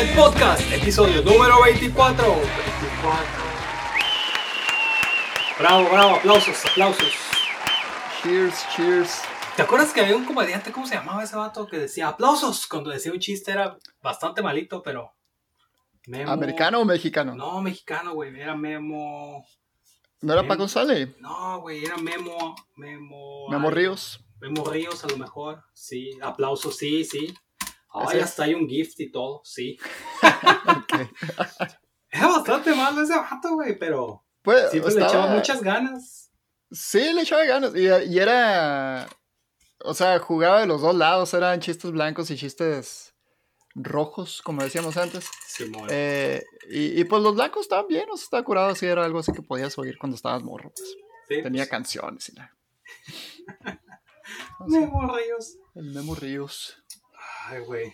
El Podcast, episodio número 24. 24. Bravo, bravo, aplausos, aplausos. Cheers, cheers. ¿Te acuerdas que había un comediante, cómo se llamaba ese vato, que decía aplausos cuando decía un chiste? Era bastante malito, pero. Memo... ¿Americano o mexicano? No, mexicano, güey. Era Memo. ¿No era Paco Sale? No, güey, era Memo. Memo. Memo Ríos. Memo Ríos, a lo mejor. Sí, aplausos, sí, sí. Ay, hasta hay un gift y todo, sí. Era bastante malo ese vato, güey, pero. Pues, siempre le echaba muchas ganas. Sí, le echaba ganas. Y, y era. O sea, jugaba de los dos lados. Eran chistes blancos y chistes rojos, como decíamos antes. Sí, eh, y, y, pues los blancos estaban bien, o sea, estaba curado, así era algo así que podías oír cuando estabas morro. Pues. Tenía pues. canciones y nada. Memo Ríos. El Memo Ríos. Ay, güey.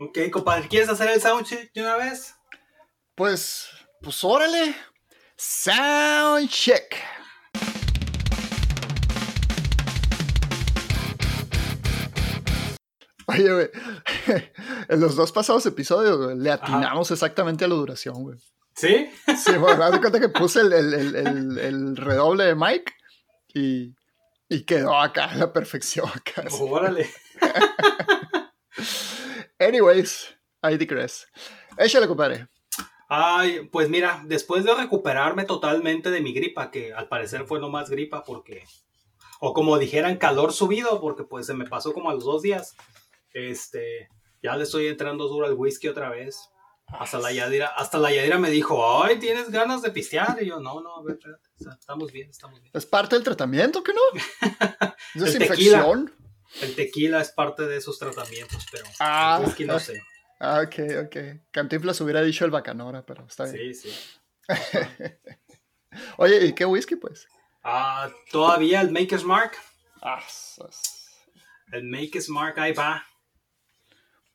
Ok, compadre, ¿quieres hacer el soundcheck de una vez? Pues, pues órale. Soundcheck. Oye, güey, en los dos pasados episodios, le atinamos exactamente a la duración, güey. ¿Sí? Sí, bueno, me cuenta que puse el, el, el, el, redoble de Mike y, y quedó acá a la perfección. Acá, Órale. Anyways, te crees. Échale, compadre. Ay, pues mira, después de recuperarme totalmente de mi gripa, que al parecer fue no más gripa porque, o como dijeran, calor subido, porque pues se me pasó como a los dos días, este, ya le estoy entrando duro al whisky otra vez. Hasta la Yadira, hasta la Yadira me dijo, ay, ¿tienes ganas de pistear? Y yo, no, no, a ver, estamos bien, estamos bien. ¿Es parte del tratamiento, que no? ¿Es infección? El tequila es parte de esos tratamientos, pero ah, el whisky no sé. Ah, ok, ok. Cantinflas hubiera dicho el bacanora, pero está bien. Sí, sí. Oye, ¿y qué whisky, pues? Ah, todavía el Maker's Mark. Ah, el Maker's Mark, ahí va.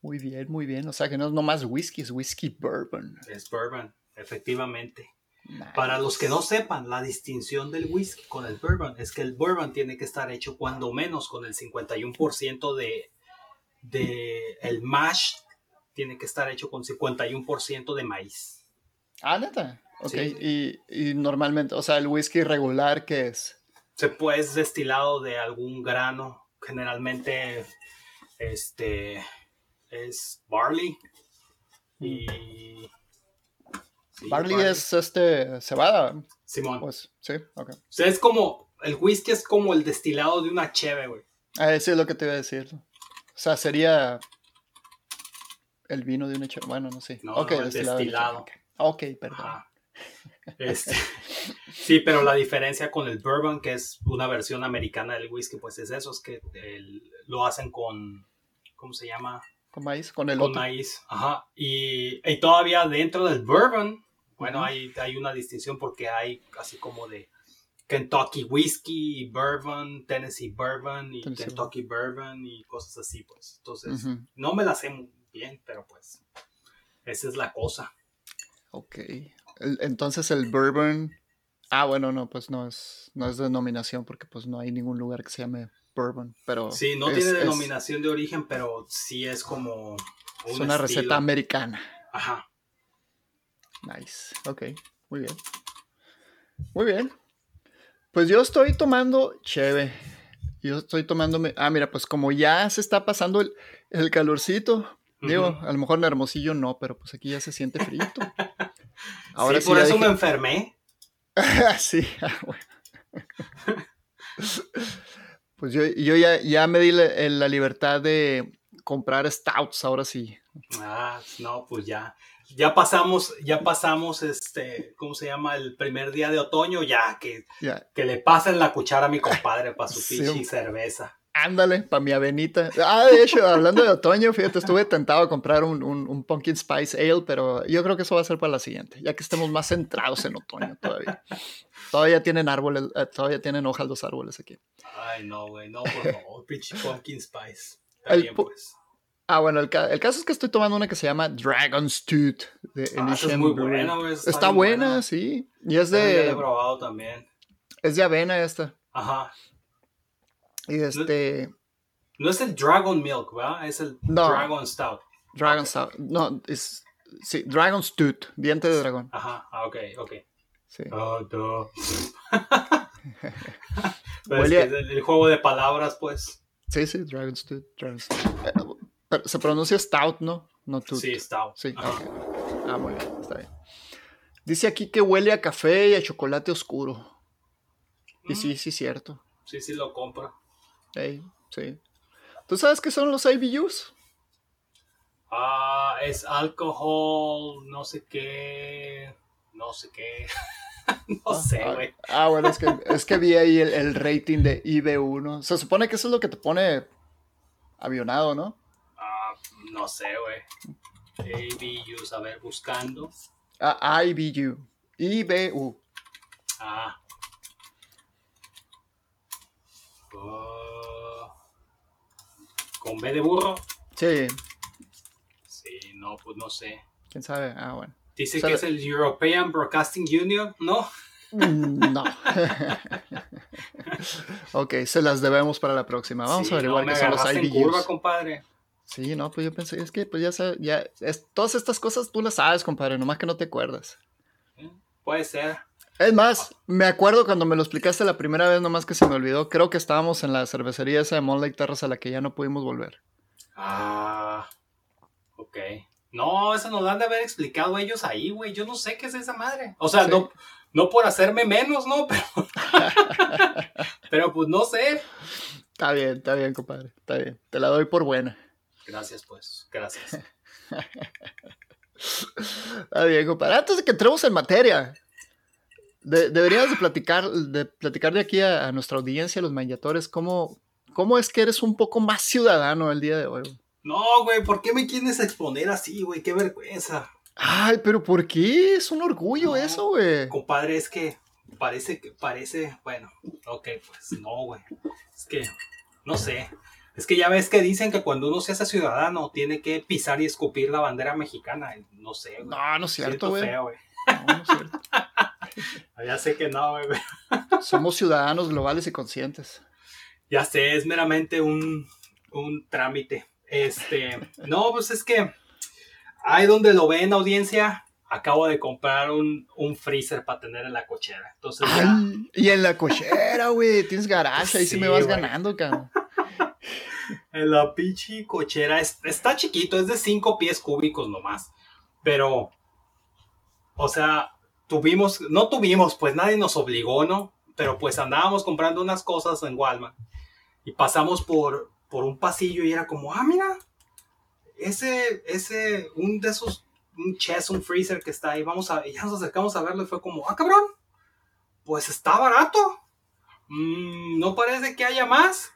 Muy bien, muy bien. O sea que no es nomás whisky, es whisky bourbon. Es bourbon, efectivamente. Para los que no sepan, la distinción del whisky con el bourbon es que el bourbon tiene que estar hecho cuando menos con el 51% de, de el mash tiene que estar hecho con 51% de maíz. Ah, neta. Ok, Y, y, normalmente, o sea, el whisky regular, ¿qué es? Se puede es destilado de algún grano, generalmente este es barley y barley, es este cebada. Simón. Pues, sí, ok. O sea, es como el whisky es como el destilado de una cheve, güey. Ah, eso es lo que te iba a decir. O sea, sería el vino de una cheve. Bueno, no sé. No, okay, no, destilado. Ok, perdón. Este, sí, pero la diferencia con el bourbon, que es una versión americana del whisky, pues es eso, es que lo hacen con, ¿cómo se llama? Con maíz, con el Con maíz, ajá. Y, y, todavía dentro del bourbon, bueno, hay, hay una distinción porque hay así como de Kentucky Whiskey, Bourbon, Tennessee Bourbon y Kentucky Bourbon y cosas así, pues. Entonces, no me la sé muy bien, pero pues esa es la cosa. Ok. entonces el Bourbon... Ah, bueno, no, pues no es, no es denominación porque pues no hay ningún lugar que se llame bourbon, pero... Sí, no tiene denominación de origen, pero sí es como... es una receta americana. Ajá. Nice, ok, muy bien. Muy bien. Pues yo estoy tomando cheve. Yo estoy tomándome... Ah, mira, pues como ya se está pasando el, calorcito, Digo, a lo mejor en Hermosillo no, pero pues aquí ya se siente frío. Ahora sí, por eso me enfermé. sí, ah, bueno. Pues yo, yo ya, ya me di la, libertad de comprar stouts, ahora sí. Ah, no, pues ya. Ya pasamos, ya pasamos, este, ¿cómo se llama? El primer día de otoño, ya, que, que le pasen la cuchara a mi compadre para su sí. cerveza. Ándale, para mi avenita. Ah, de hecho, hablando de otoño, fíjate, estuve tentado a comprar un, un, Pumpkin Spice Ale, pero yo creo que eso va a ser para la siguiente, ya que estemos más centrados en otoño todavía. Todavía tienen árboles, eh, todavía tienen hojas los árboles aquí. Ay, no, güey, no, por favor, pinche Pumpkin Spice. Está pues. Ah, bueno, el, el, caso es que estoy tomando una que se llama Dragon's Tooth de ah, es muy buena, güey. Está, buena, sí. Y es de. he probado también. Es de avena esta. Ajá. Y este. No, es el Dragon Milk, ¿verdad? Es el Dragon Stout. Dragon's Stout. No, es. Sí, Dragon's Tooth, diente de dragón. Ajá, ah, ok, ok. Sí. Oh, no. Pero es que es el, el juego de palabras, pues. Sí, sí, Dragon's Tooth. Dragon's Tooth. Pero se pronuncia Stout, ¿no? No Tooth. Sí, stout. Sí. Ah, muy bien, está bien. Dice aquí que huele a café y a chocolate oscuro. Y sí, sí, cierto. Sí, sí lo compro. Ey, sí. ¿Tú sabes qué son los IBUs? Ah, es alcohol, no sé qué. No sé qué. no sé, Ah, güey. Ah, bueno, es que, es que vi ahí el, el rating de IB1. Se supone que eso es lo que te pone avionado, ¿no? No sé, güey. ABUs, a ver, buscando. Ah, IBU. IBU. Ah. Oh. Con B de burro. Sí, Sí, no, pues no sé. quién sabe. Ah, bueno. Dice O sea, que es el European Broadcasting Union, ¿no? Mm, No. ok, se las debemos para la próxima. Vamos Sí, a averiguar no, qué son los en curva, IBUs. compadre. Sí, no, pues yo pensé, es que pues ya sabes, ya, es- todas estas cosas tú las sabes, compadre, nomás que no te acuerdas. Puede ser. Es más, me acuerdo cuando me lo explicaste la primera vez, nomás que se me olvidó. Creo que estábamos en la cervecería esa de Mon Lake Terrace a la que ya no pudimos volver. Ah, ok. No, eso nos lo han de haber explicado ellos ahí, güey. Yo no sé qué es esa madre. O sea, Sí. no, no por hacerme menos, ¿no? Pero, pero pues no sé. Está bien, está bien, compadre. Está bien. Te la doy por buena. Gracias, pues. Gracias. Está bien, compadre. Antes de que entremos en materia, de- deberías de platicar, de platicar de aquí a, a nuestra audiencia, a los mayatores, cómo, cómo es que eres un poco más ciudadano el día de hoy. güey? No, güey, ¿por qué me quieres exponer así, güey? Qué vergüenza. Ay, pero ¿por qué? Es un orgullo No. eso, güey. Compadre, es que parece que parece, bueno, ok, pues no, güey. Es que, no sé. Es que ya ves que dicen que cuando uno se hace ciudadano tiene que pisar y escupir la bandera mexicana. No sé, güey. No, no es cierto, güey. No, no es cierto. Ya sé que no, güey. Somos ciudadanos globales y conscientes. Ya sé, es meramente un, un trámite. Este, no, pues es que ahí donde lo ven, audiencia, acabo de comprar un, un freezer para tener en la cochera. Entonces ya, Ay, y en la cochera, güey. Tienes garaje, ahí sí, Sí, me vas ganando, cabrón. En la pinche cochera es- está chiquito, es de 5 pies cúbicos nomás. Pero, o sea, tuvimos, no tuvimos, pues nadie nos obligó, ¿no? Pero pues andábamos comprando unas cosas en Walmart y pasamos por, por un pasillo y era como, ah, mira, ese, ese, un de esos, un chest, un freezer que está ahí, vamos a, y ya nos acercamos a verlo y fue como, ah, cabrón, pues está barato. Mm, no parece que haya más.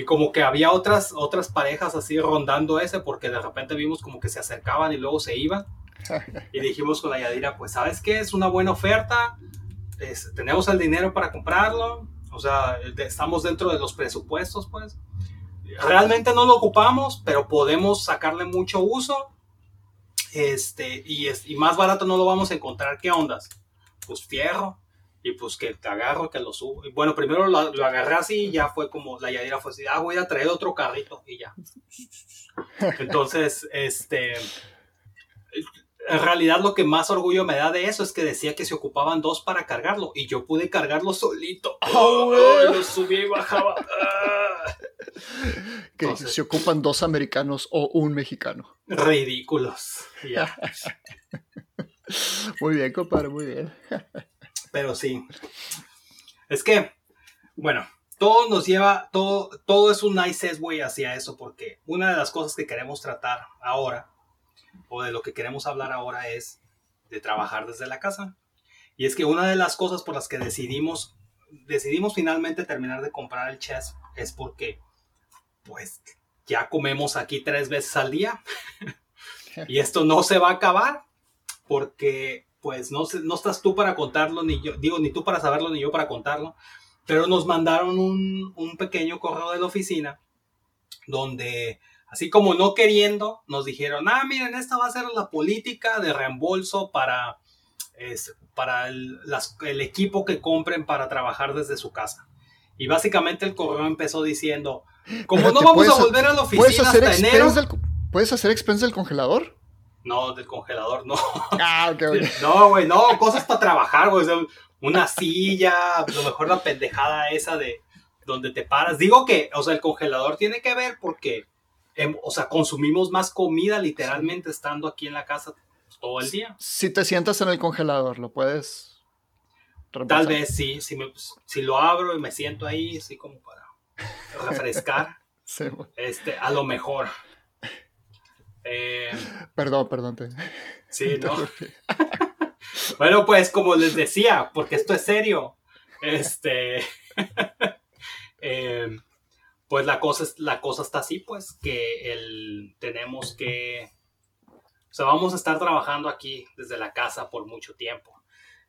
Y como que había otras, otras parejas así rondando ese, porque de repente vimos como que se acercaban y luego se iban. Y dijimos con la Yadira, pues, ¿sabes qué? Es una buena oferta. es- tenemos el dinero para comprarlo. O sea, estamos dentro de los presupuestos, pues. Realmente no lo ocupamos, pero podemos sacarle mucho uso. Este, y, es, y más barato no lo vamos a encontrar. ¿Qué ondas? Pues fierro. Y pues que te agarro, que lo subo. Y bueno, primero lo, lo agarré así y ya fue como, la Yadira fue así, ah, voy a traer otro carrito y ya. Entonces, este, en realidad lo que más orgullo me da de eso es que decía que se ocupaban dos para cargarlo y yo pude cargarlo solito. Oh, güey. lo subía y bajaba. Ah. Que Entonces- se ocupan dos americanos o un mexicano. Ridículos. Y ya. Muy bien, compadre, muy bien. Pero sí. Es que, bueno, todo nos lleva, todo, todo es un nice way hacia eso, porque una de las cosas que queremos tratar ahora, o de lo que queremos hablar ahora, es de trabajar desde la casa. Y es que una de las cosas por las que decidimos, decidimos finalmente terminar de comprar el chess es porque, pues, ya comemos aquí tres veces al día. y esto no se va a acabar porque pues no, no estás tú para contarlo, ni yo, digo, ni tú para saberlo, ni yo para contarlo, pero nos mandaron un, un pequeño correo de la oficina donde, así como no queriendo, nos dijeron, ah, miren, esta va a ser la política de reembolso para, es, para el, las- el equipo que compren para trabajar desde su casa. Y básicamente el correo empezó diciendo, como no vamos ¿puedes a volver a la ¿Puedes oficina hacer hasta enero, expense del, ¿Puedes hacer expensa del congelador? No, del congelador, no. Ah, ok, ok. No, güey, no, cosas para trabajar, güey. o sea, una silla, a lo mejor la pendejada esa de donde te paras. Digo que, o sea, el congelador tiene que ver porque, em, o sea, consumimos más comida literalmente estando aquí en la casa todo el día. Si te sientas en el congelador, lo puedes. Tal reemplazar? vez sí, si, me- si lo abro y me siento ahí, así como para refrescar, Sí, este, a lo mejor. Eh, Perdón, perdón. Te... sí, ¿no? Bueno, pues como les decía, porque esto es serio, este, eh, pues la cosa, es- la cosa está así, pues que el, tenemos que, o sea, vamos a estar trabajando aquí desde la casa por mucho tiempo.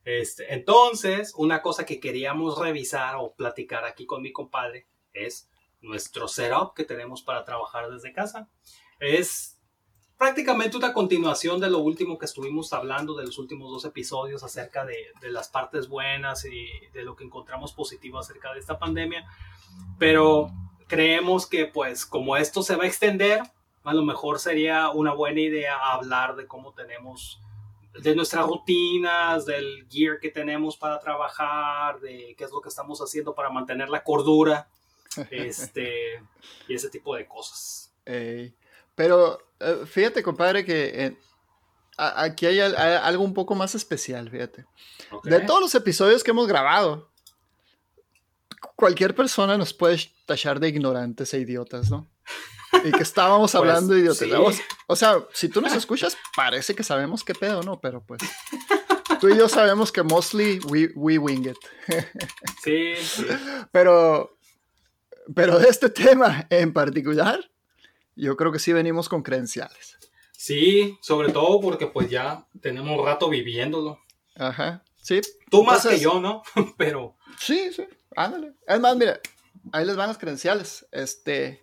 Este, entonces, una cosa que queríamos revisar o platicar aquí con mi compadre es nuestro setup que tenemos para trabajar desde casa. Es prácticamente una continuación de lo último que estuvimos hablando, de los últimos dos episodios acerca de, de las partes buenas y de lo que encontramos positivo acerca de esta pandemia. Pero creemos que pues como esto se va a extender, a lo mejor sería una buena idea hablar de cómo tenemos, de nuestras rutinas, del gear que tenemos para trabajar, de qué es lo que estamos haciendo para mantener la cordura, este, y ese tipo de cosas. Ey. Pero eh, fíjate, compadre, que eh, a- aquí hay, al- hay algo un poco más especial, fíjate. De todos los episodios que hemos grabado, cualquier persona nos puede tachar de ignorantes e idiotas, ¿no? Y que estábamos Pues, hablando de idiotas. sí. O sea, si tú nos escuchas, parece que sabemos qué pedo, ¿no? Pero pues, tú y yo sabemos que mostly we, we wing it. Sí, sí. Pero, pero de este tema en particular, yo creo que sí venimos con credenciales. Sí, sobre todo porque pues ya tenemos rato viviéndolo. Ajá. Sí. Tú más Entonces- que yo, ¿no? Pero Sí, sí. Ándale. Es más, mira, ahí les van las credenciales. Este,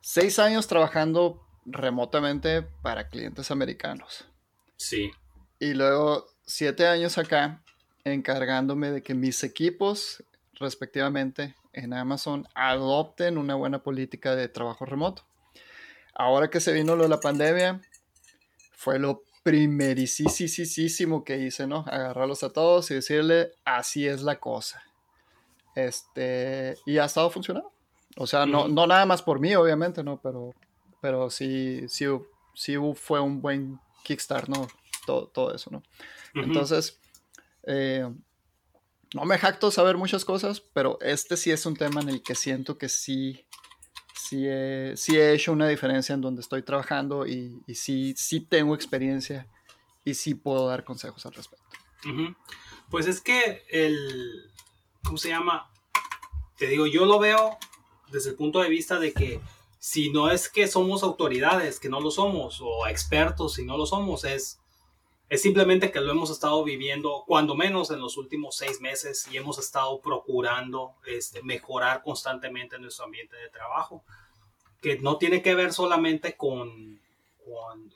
seis años trabajando remotamente para clientes americanos. sí, Y luego siete años acá encargándome de que mis equipos, respectivamente, en Amazon adopten una buena política de trabajo remoto. Ahora que se vino lo de la pandemia, fue lo primerísimo que hice, ¿no? Agarrarlos a todos y decirle, así es la cosa. Este, y ha estado funcionando. O sea, no, no nada más por mí, obviamente, ¿no? Pero, pero sí, sí, sí fue un buen kickstart, ¿no? Todo, todo eso, ¿no? Entonces, eh, no me jacto saber muchas cosas, pero este sí es un tema en el que siento que sí, sí he, sí he hecho una diferencia en donde estoy trabajando y, y sí, sí tengo experiencia y sí puedo dar consejos al respecto. Pues es que el, ¿cómo se llama? Te digo, yo lo veo desde el punto de vista de que si no es que somos autoridades, que no lo somos, o expertos, si no lo somos, es, es simplemente que lo hemos estado viviendo, cuando menos en los últimos seis meses, y hemos estado procurando este, mejorar constantemente nuestro ambiente de trabajo, que no tiene que ver solamente con,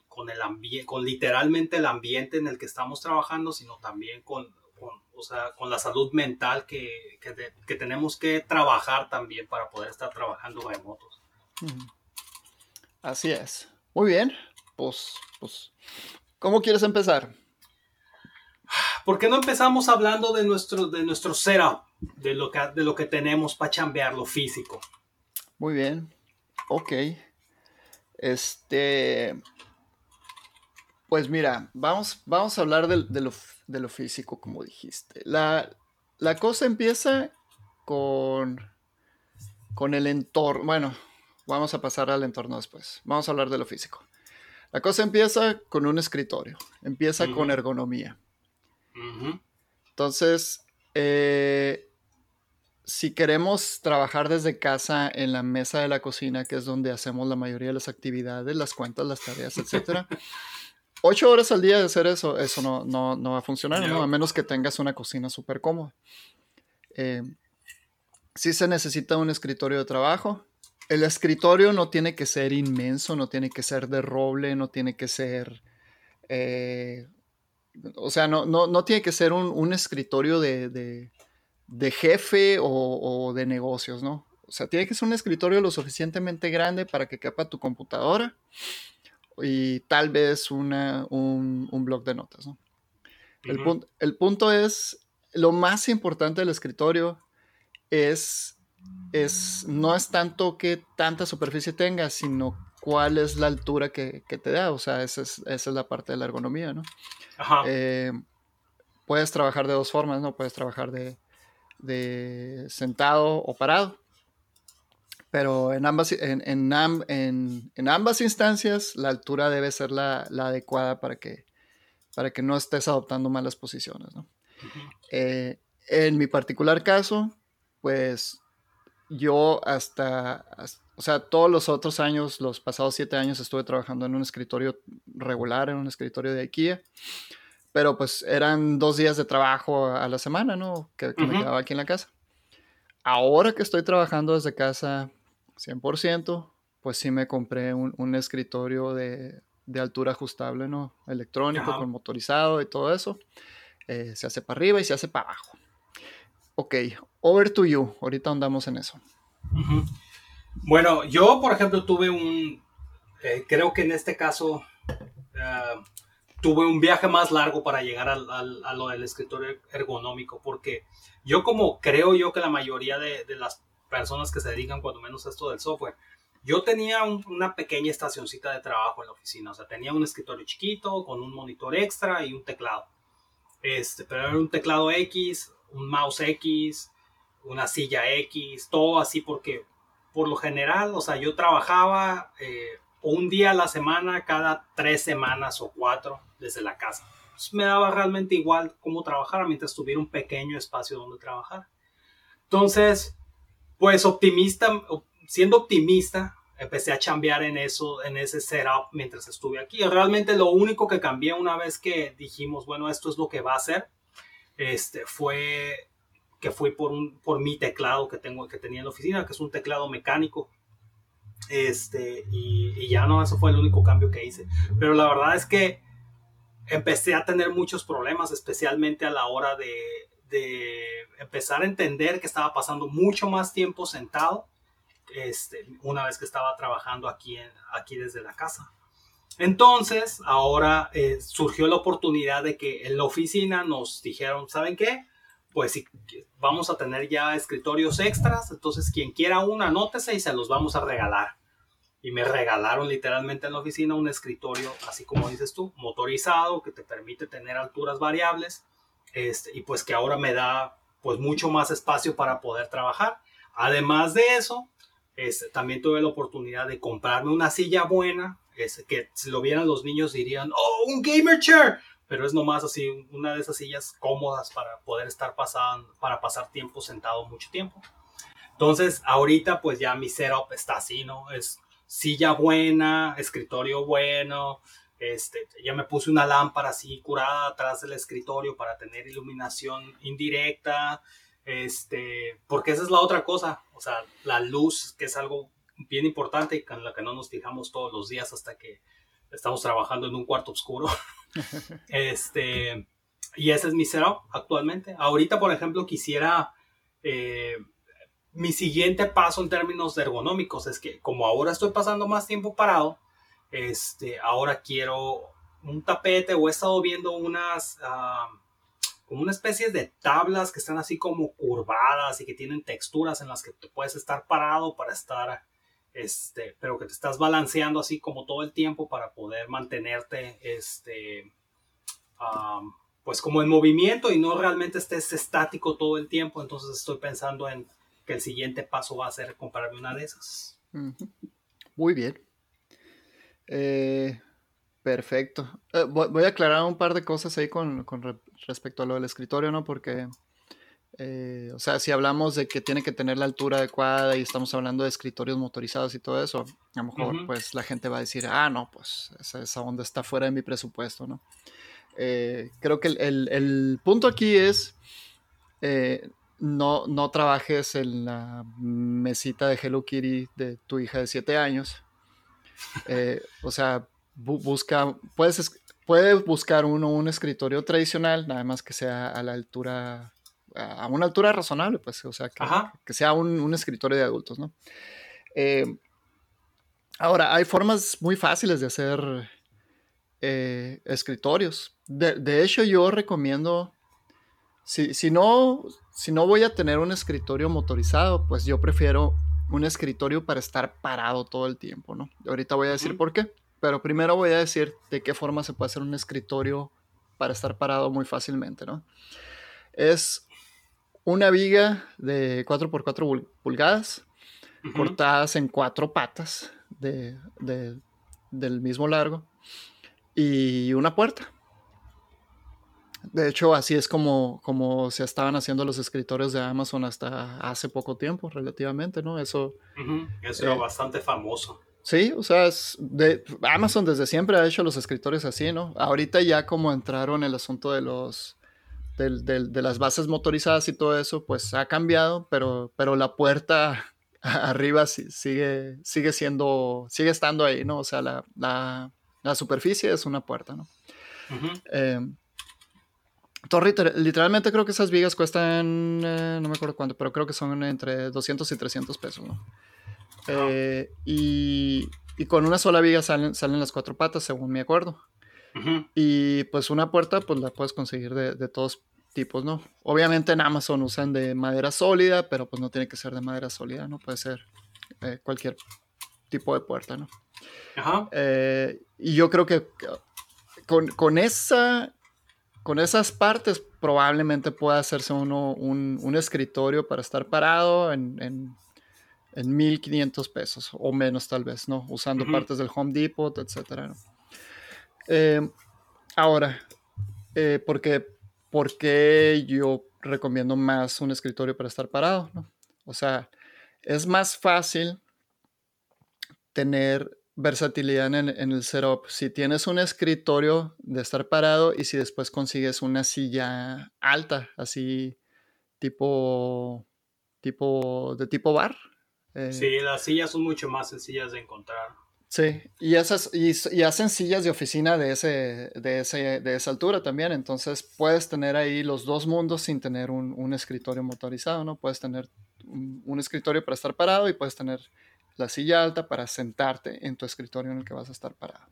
con, el con literalmente el ambiente en el que estamos trabajando, sino también con, con, o sea, con la salud mental que, que, tenemos que trabajar también para poder estar trabajando remotos. Ujú. Así es. Muy bien. Pues, pues, ¿cómo quieres empezar? ¿Por qué no empezamos hablando de nuestro, de nuestro setup, de lo, que, de lo que tenemos para chambear, lo físico? Muy bien. Ok. Este. Pues mira, vamos, vamos a hablar de, lo, de lo físico, como dijiste. La, la cosa empieza con, con el entorno. Bueno, vamos a pasar al entorno después. Vamos a hablar de lo físico. La cosa empieza con un escritorio. Empieza con ergonomía. Entonces, eh, si queremos trabajar desde casa en la mesa de la cocina, que es donde hacemos la mayoría de las actividades, las cuentas, las tareas, etcétera, ocho horas al día de hacer eso, eso no, no, no va a funcionar, a menos que tengas una cocina súper cómoda. Eh, sí se necesita un escritorio de trabajo. El escritorio no tiene que ser inmenso, no tiene que ser de roble, no tiene que ser... eh, o sea, no, no, no tiene que ser un, un escritorio de, de- de jefe o, o de negocios, ¿no? O sea, tiene que ser un escritorio lo suficientemente grande para que quepa tu computadora, y tal vez una, un, un blog de notas. ¿no? el, el punto es, lo más importante del escritorio es, es, no es tanto que tanta superficie tenga, sino cuál es la altura que, que te da. O sea, esa es, esa es, la parte de la ergonomía, ¿no? Ajá. Eh, puedes trabajar de dos formas, ¿no? Puedes trabajar de, de sentado o parado. Pero en ambas, en, en, en, en, ambas instancias la altura debe ser la, la, adecuada para que, para que no estés adoptando malas posiciones. ¿no? Uh -huh. eh, en mi particular caso, pues yo hasta, hasta, o sea, todos los otros años, los pasados siete años estuve trabajando en un escritorio regular, en un escritorio de IKEA. Pero pues eran dos días de trabajo a la semana, ¿no? Que, que uh -huh. me quedaba aquí en la casa. Ahora que estoy trabajando desde casa 100%, pues sí me compré un, un escritorio de, de, altura ajustable, ¿no? Electrónico, con motorizado y todo eso. Eh, se hace para arriba y se hace para abajo. Ok, over to you. Ahorita andamos en eso. Bueno, yo, por ejemplo, tuve un. Eh, creo que en este caso. Uh, tuve un viaje más largo para llegar a lo del escritorio ergonómico, porque yo como creo yo que la mayoría de, las personas que se dedican cuando menos a esto del software, yo tenía un, una pequeña estacioncita de trabajo en la oficina, o sea, tenía un escritorio chiquito con un monitor extra y un teclado, este, pero era un teclado X, un mouse X, una silla X, todo así porque por lo general, o sea, yo trabajaba eh, un día a la semana, cada tres semanas o cuatro desde la casa. Entonces, me daba realmente igual cómo trabajar mientras tuviera un pequeño espacio donde trabajar. Entonces, pues optimista, siendo optimista, empecé a chambear en eso, en ese setup mientras estuve aquí. Realmente lo único que cambié una vez que dijimos, bueno, esto es lo que va a hacer, este, fue que fui por, por mi teclado que, tengo, que tenía en la oficina, que es un teclado mecánico. Este, y, y ya no, eso fue el único cambio que hice. Pero la verdad es que empecé a tener muchos problemas, especialmente a la hora de, de, empezar a entender que estaba pasando mucho más tiempo sentado este, una vez que estaba trabajando aquí, en, aquí desde la casa. Entonces, ahora eh, surgió la oportunidad de que en la oficina nos dijeron, ¿saben qué? Pues si vamos a tener ya escritorios extras, entonces quien quiera una, anótese y se los vamos a regalar y me regalaron literalmente en la oficina un escritorio, así como dices tú, motorizado, que te permite tener alturas variables, este, y pues que ahora me da pues mucho más espacio para poder trabajar. Además de eso, este, también tuve la oportunidad de comprarme una silla buena, que si lo vieran los niños dirían, oh, un gamer chair, pero es nomás así, una de esas sillas cómodas para poder estar pasando, para pasar tiempo sentado mucho tiempo. Entonces, ahorita pues ya mi setup está así, ¿no? Es silla buena, escritorio bueno, este, ya me puse una lámpara así curada atrás del escritorio para tener iluminación indirecta, este, porque esa es la otra cosa, o sea, la luz, que es algo bien importante y con la que no nos fijamos todos los días hasta que estamos trabajando en un cuarto oscuro. este, y ese es mi setup actualmente. Ahorita, por ejemplo, quisiera... Eh, mi siguiente paso en términos ergonómicos es que como ahora estoy pasando más tiempo parado, este, ahora quiero un tapete o he estado viendo unas, uh, como una especie de tablas que están así como curvadas y que tienen texturas en las que te puedes estar parado para estar, este, pero que te estás balanceando así como todo el tiempo para poder mantenerte, este, pues como en movimiento y no realmente estés estático todo el tiempo. Entonces estoy pensando en que el siguiente paso va a ser comprarme una de esas. Muy bien. Eh, perfecto. Eh, voy a aclarar un par de cosas ahí con, con re respecto a lo del escritorio, ¿no? Porque, eh, o sea, si hablamos de que tiene que tener la altura adecuada y estamos hablando de escritorios motorizados y todo eso, a lo mejor uh -huh. pues la gente va a decir, ah, no, pues esa, esa onda está fuera de mi presupuesto, ¿no? Eh, creo que el, el, el, punto aquí es no, no trabajes en la mesita de Hello Kitty de tu hija de 7 años. Eh, o sea, bu busca, puedes, puedes buscar uno un escritorio tradicional, nada más que sea a la altura, a una altura razonable, pues, o sea, que, que sea un, un, escritorio de adultos, ¿no? Eh, Ahora, hay formas muy fáciles de hacer eh, escritorios. De, hecho, yo recomiendo, si, si, no, si no voy a tener un escritorio motorizado, pues yo prefiero un escritorio para estar parado todo el tiempo, ¿no? Ahorita voy a decir por qué, pero primero voy a decir de qué forma se puede hacer un escritorio para estar parado muy fácilmente, ¿no? Es una viga de 4x4 pulgadas, cortadas en cuatro patas de, del mismo largo y una puerta. De hecho, así es como, como se estaban haciendo los escritores de Amazon hasta hace poco tiempo, relativamente, ¿no? Eso, Eso era eh, bastante famoso. Sí, o sea, de, Amazon desde siempre ha hecho los escritores así, ¿no? Ahorita ya como entraron el asunto de los de, las bases motorizadas y todo eso, pues ha cambiado, pero, pero la puerta arriba sigue, sigue siendo, sigue estando ahí, ¿no? O sea, la, la superficie es una puerta, ¿no? Eh, literalmente creo que esas vigas cuestan, eh, no me acuerdo cuánto, pero creo que son entre 200 y 300 pesos, ¿no? Eh, y, con una sola viga salen, salen las cuatro patas, según me acuerdo. Y pues una puerta, pues la puedes conseguir de, todos tipos, ¿no? Obviamente en Amazon usan de madera sólida, pero pues no tiene que ser de madera sólida, ¿no? Puede ser cualquier tipo de puerta, ¿no? Eh, y yo creo que con, esa, con esas partes probablemente pueda hacerse uno un, escritorio para estar parado en, en, 1500 pesos o menos tal vez, ¿no? Usando partes del Home Depot, etc. Eh, ahora, eh, porque, ¿por qué yo recomiendo más un escritorio para estar parado? O sea, es más fácil tener versatilidad en, el setup. Si tienes un escritorio de estar parado y si después consigues una silla alta, así tipo, tipo de tipo bar. Eh, sí, las sillas son mucho más sencillas de encontrar. Sí, y esas y, hacen sillas de oficina de ese, de ese, de esa altura también, entonces puedes tener ahí los dos mundos sin tener un, escritorio motorizado, ¿no? Puedes tener un, escritorio para estar parado y puedes tener la silla alta para sentarte en tu escritorio en el que vas a estar parado.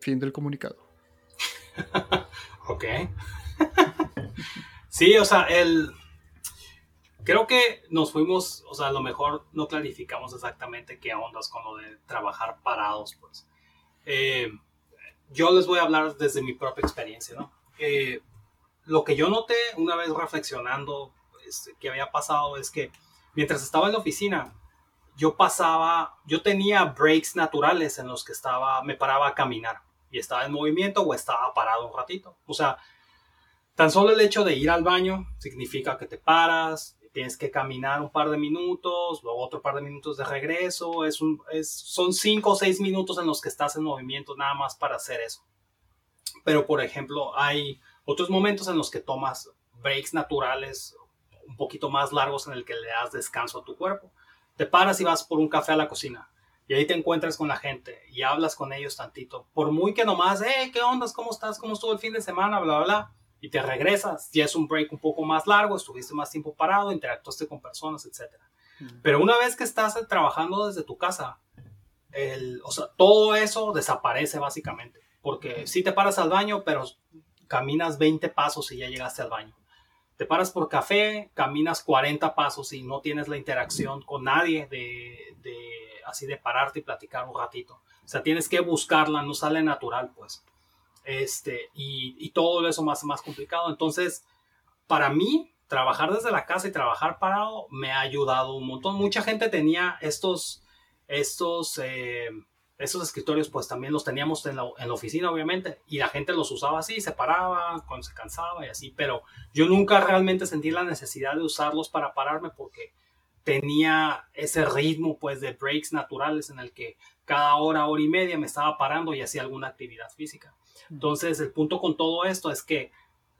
Fin del comunicado. ok. sí, o sea, el... Creo que nos fuimos, o sea, a lo mejor no clarificamos exactamente qué ondas con lo de trabajar parados, pues. Eh, yo les voy a hablar desde mi propia experiencia, ¿no? Eh, lo que yo noté una vez reflexionando este, que había pasado es que mientras estaba en la oficina, yo pasaba, yo tenía breaks naturales en los que estaba, me paraba a caminar y estaba en movimiento o estaba parado un ratito. O sea, tan solo el hecho de ir al baño significa que te paras, tienes que caminar un par de minutos, luego otro par de minutos de regreso, es un, es, son cinco o seis minutos en los que estás en movimiento nada más para hacer eso. Pero, por ejemplo, hay otros momentos en los que tomas breaks naturales un poquito más largos en el que le das descanso a tu cuerpo. Te paras y vas por un café a la cocina y ahí te encuentras con la gente y hablas con ellos tantito. Por muy que nomás, hey, ¿qué ondas? ¿Cómo estás? ¿Cómo estuvo el fin de semana? Bla, bla, bla. Y te regresas. Ya es un break un poco más largo, estuviste más tiempo parado, interactuaste con personas, etc. Pero una vez que estás trabajando desde tu casa, el, o sea, todo eso desaparece básicamente. Porque si te paras al baño, pero caminas 20 pasos y ya llegaste al baño te paras por café, caminas 40 pasos y no tienes la interacción con nadie de, así de pararte y platicar un ratito. O sea, tienes que buscarla, no sale natural, pues. Este, y, todo eso más, más complicado. Entonces, para mí, trabajar desde la casa y trabajar parado me ha ayudado un montón. Mucha gente tenía estos, estos, eh, esos escritorios pues también los teníamos en la, oficina obviamente y la gente los usaba así, se paraba cuando se cansaba y así, pero yo nunca realmente sentí la necesidad de usarlos para pararme porque tenía ese ritmo pues de breaks naturales en el que cada hora, hora y media me estaba parando y hacía alguna actividad física. Entonces el punto con todo esto es que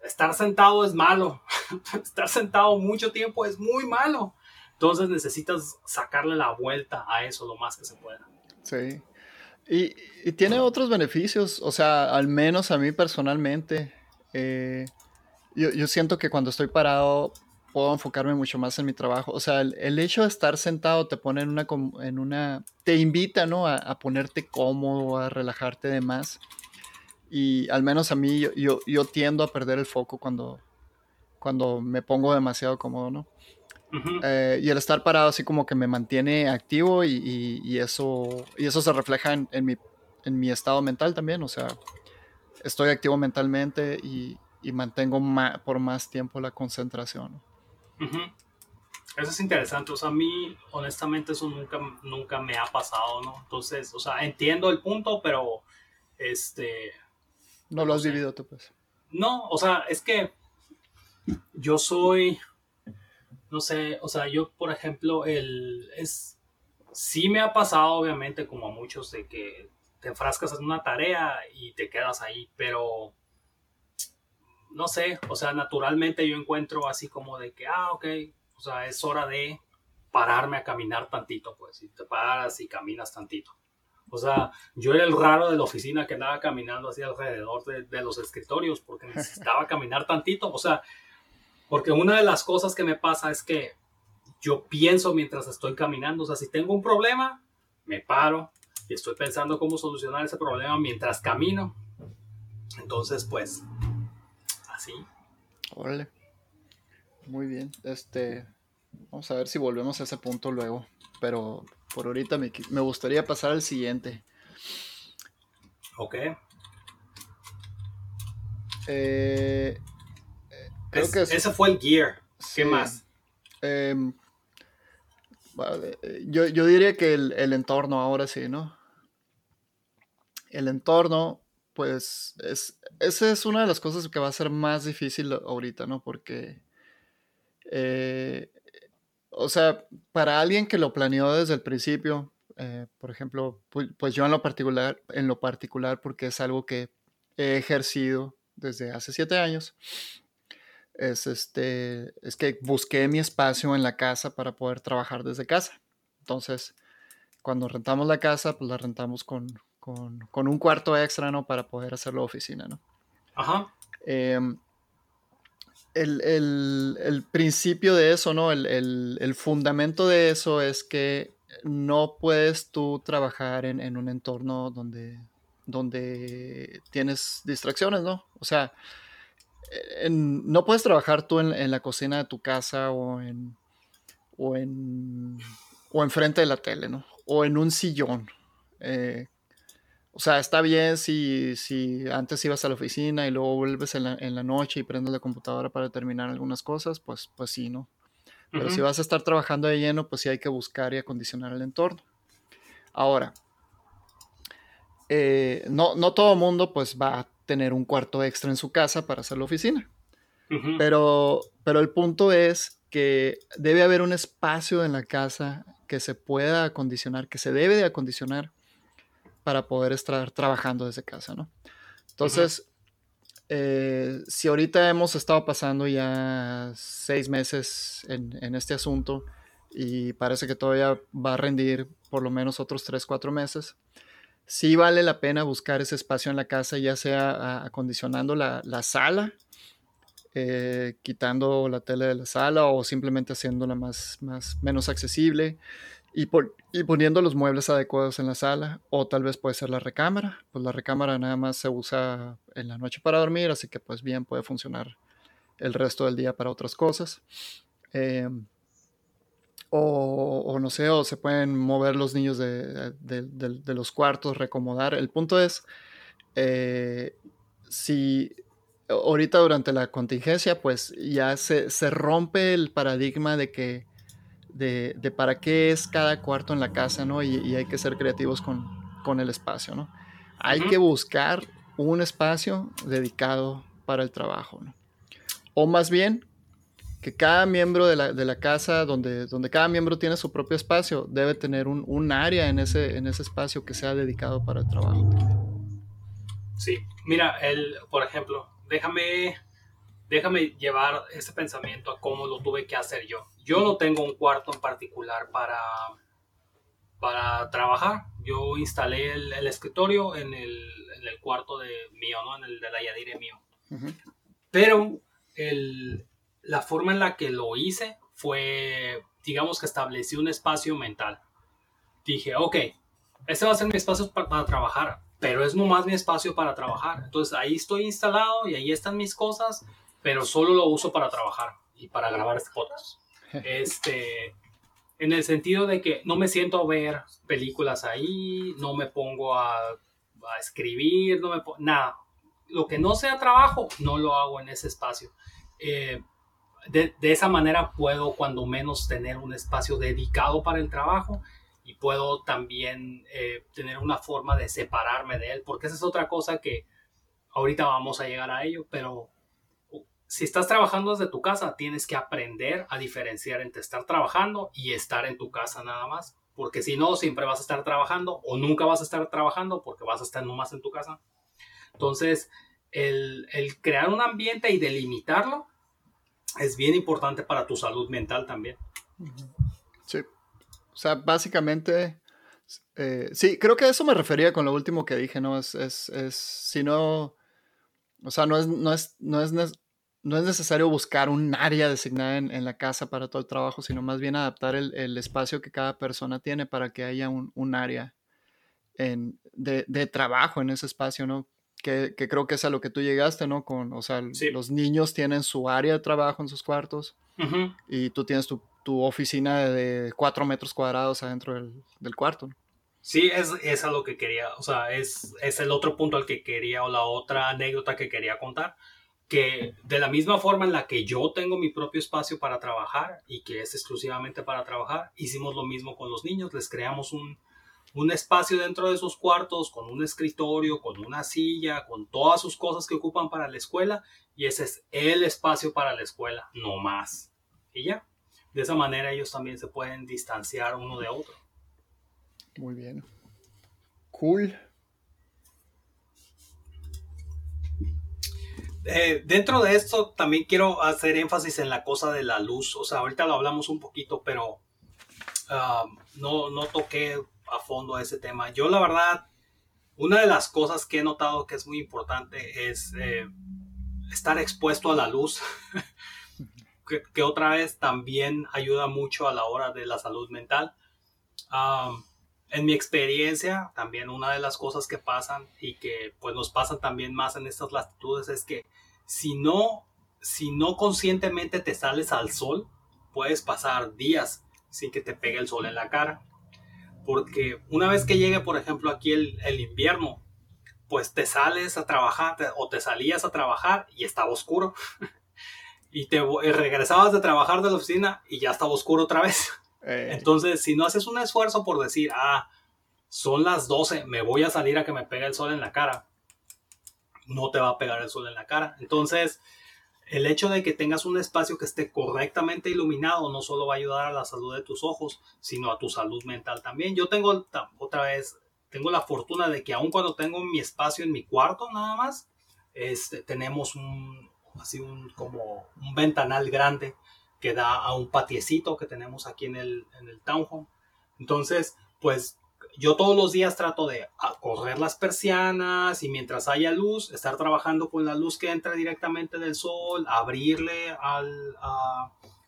estar sentado es malo, estar sentado mucho tiempo es muy malo. Entonces necesitas sacarle la vuelta a eso lo más que se pueda. Sí, y, tiene otros beneficios, o sea, al menos a mí personalmente, eh, yo, siento que cuando estoy parado puedo enfocarme mucho más en mi trabajo. O sea, el, hecho de estar sentado te pone en una, en una te invita, ¿no? A, ponerte cómodo, a relajarte de más. Y al menos a mí, yo, yo, tiendo a perder el foco cuando, cuando me pongo demasiado cómodo, ¿no? Eh, y el estar parado así como que me mantiene activo y, eso, y eso se refleja en, mi, en mi estado mental también. O sea, estoy activo mentalmente y, mantengo por más tiempo la concentración. Eso es interesante, o sea, a mí honestamente eso nunca, nunca me ha pasado, ¿no? Entonces, o sea, entiendo el punto, pero este... No lo has vivido tú, pues. No, o sea, es que yo soy, no sé, o sea, yo, por ejemplo, el, es, sí me ha pasado, obviamente, como a muchos, de que te enfrascas en una tarea y te quedas ahí, pero no sé, o sea, naturalmente yo encuentro así como de que, ah, ok, o sea, es hora de pararme a caminar tantito, pues, y te paras y caminas tantito. O sea, yo era el raro de la oficina que andaba caminando así alrededor de, los escritorios porque necesitaba caminar tantito. O sea, porque una de las cosas que me pasa es que yo pienso mientras estoy caminando. O sea, si tengo un problema, me paro y estoy pensando cómo solucionar ese problema mientras camino. Entonces, pues, así. Órale. Muy bien. Este, vamos a ver si volvemos a ese punto luego. Pero por ahorita me, gustaría pasar al siguiente. Ok. Eh, creo que ese fue el gear. ¿Qué más? Em, yo, diría que el, el, entorno ahora sí, ¿no? El entorno, pues, es, esa es una de las cosas que va a ser más difícil ahorita, ¿no? Porque eh, o sea, para alguien que lo planeó desde el principio, eh, por ejemplo, pues, yo en lo particular, en lo particular, porque es algo que he ejercido desde hace siete años, es este, es que busqué mi espacio en la casa para poder trabajar desde casa. Entonces, cuando rentamos la casa, pues la rentamos con, un cuarto extra, ¿no? Para poder hacerlo oficina, ¿no? Ajá. Em, el, principio de eso, ¿no? El, fundamento de eso es que no puedes tú trabajar en, un entorno donde, donde tienes distracciones, ¿no? O sea, no puedes trabajar tú en, la cocina de tu casa o en, o en o enfrente de la tele, ¿no? O en un sillón. Eh, o sea, está bien si, si antes ibas a la oficina y luego vuelves en la, en la, noche y prendes la computadora para terminar algunas cosas, pues, pues sí, ¿no? Pero si vas a estar trabajando de lleno, pues sí hay que buscar y acondicionar el entorno. Ahora, eh, no, no todo mundo pues va a tener un cuarto extra en su casa para hacer la oficina. pero, pero el punto es que debe haber un espacio en la casa que se pueda acondicionar, que se debe de acondicionar para poder estar trabajando desde casa, ¿no? Entonces, eh, si ahorita hemos estado pasando ya seis meses en, este asunto y parece que todavía va a rendir por lo menos otros tres, cuatro meses, sí vale la pena buscar ese espacio en la casa, ya sea acondicionando la, sala, eh, quitando la tele de la sala o simplemente haciéndola más, más, menos accesible, y, poniendo los muebles adecuados en la sala, o tal vez puede ser la recámara, pues la recámara nada más se usa en la noche para dormir, así que pues bien puede funcionar el resto del día para otras cosas. Em, o, no sé, o se pueden mover los niños de, los cuartos, recomodar. El punto es, eh, si ahorita durante la contingencia, pues ya se, se rompe el paradigma de que de, para qué es cada cuarto en la casa, ¿no? Y, hay que ser creativos con, el espacio, ¿no? Hay que buscar un espacio dedicado para el trabajo, ¿no? O más bien, que cada miembro de la, casa, donde, donde cada miembro tiene su propio espacio, debe tener un, área en ese, en ese espacio que sea dedicado para el trabajo. Sí, mira, el, por ejemplo, déjame, déjame llevar ese pensamiento a cómo lo tuve que hacer yo. Yo no tengo un cuarto en particular para, para trabajar. Yo instalé el, escritorio en el, cuarto de mío, ¿no? En el de la Yadire mío. Pero el, la forma en la que lo hice fue, digamos que establecí un espacio mental. Dije, ok, este va a ser mi espacio para, trabajar, pero es nomás mi espacio para trabajar. Entonces ahí estoy instalado y ahí están mis cosas, pero solo lo uso para trabajar y para grabar este podcast. Este, en el sentido de que no me siento a ver películas ahí, no me pongo a, escribir, no me nada. Lo que no sea trabajo, no lo hago en ese espacio. Eh, de, de, esa manera puedo cuando menos tener un espacio dedicado para el trabajo y puedo también eh, tener una forma de separarme de él, porque esa es otra cosa que ahorita vamos a llegar a ello, pero si estás trabajando desde tu casa, tienes que aprender a diferenciar entre estar trabajando y estar en tu casa nada más, porque si no, siempre vas a estar trabajando o nunca vas a estar trabajando porque vas a estar nomás en tu casa. Entonces, el, crear un ambiente y delimitarlo es bien importante para tu salud mental también. Sí. O sea, básicamente, eh, sí, creo que a eso me refería con lo último que dije, ¿no? Es, es, es si no, o sea, no es, no es, no es, no es necesario buscar un área designada en, en, la casa para todo el trabajo, sino más bien adaptar el, el espacio que cada persona tiene para que haya un, un área en, de, de, trabajo en ese espacio, ¿no? Que, que, creo que es a lo que tú llegaste, ¿no? Con, o sea, sí. los niños tienen su área de trabajo en sus cuartos uh -huh. y tú tienes tu, tu, oficina de cuatro metros cuadrados adentro del, del cuarto. Sí, es, es a lo que quería, o sea, es, es el otro punto al que quería o la otra anécdota que quería contar que de la misma forma en la que yo tengo mi propio espacio para trabajar y que es exclusivamente para trabajar, hicimos lo mismo con los niños, les creamos un, un espacio dentro de sus cuartos con un escritorio, con una silla, con todas sus cosas que ocupan para la escuela y ese es el espacio para la escuela, no más. Y ya, de esa manera ellos también se pueden distanciar uno de otro. Muy bien. Cool. Eh, dentro de esto también quiero hacer énfasis en la cosa de la luz. O sea, ahorita lo hablamos un poquito, pero uh, no, no toqué a fondo ese tema. Yo la verdad, una de las cosas que he notado que es muy importante es eh, estar expuesto a la luz, que, otra vez también ayuda mucho a la hora de la salud mental. Uh, en mi experiencia, también una de las cosas que pasan y que pues nos pasan también más en estas latitudes es que si no, si no conscientemente te sales al sol, puedes pasar días sin que te pegue el sol en la cara. Porque una vez que llegue, por ejemplo, aquí el, invierno, pues te sales a trabajar o te salías a trabajar y estaba oscuro. y te regresabas de trabajar de la oficina y ya estaba oscuro otra vez. Eh. Entonces, si no haces un esfuerzo por decir, ah, son las 12, me voy a salir a que me pegue el sol en la cara, no te va a pegar el sol en la cara. Entonces, el hecho de que tengas un espacio que esté correctamente iluminado no solo va a ayudar a la salud de tus ojos, sino a tu salud mental también. Yo tengo otra vez, tengo la fortuna de que aun cuando tengo mi espacio en mi cuarto nada más, este, tenemos así un, como un ventanal grande que da a un patiecito que tenemos aquí en el, en el townhome. Entonces, pues yo todos los días trato de correr las persianas y mientras haya luz, estar trabajando con la luz que entra directamente del sol, abrirle a,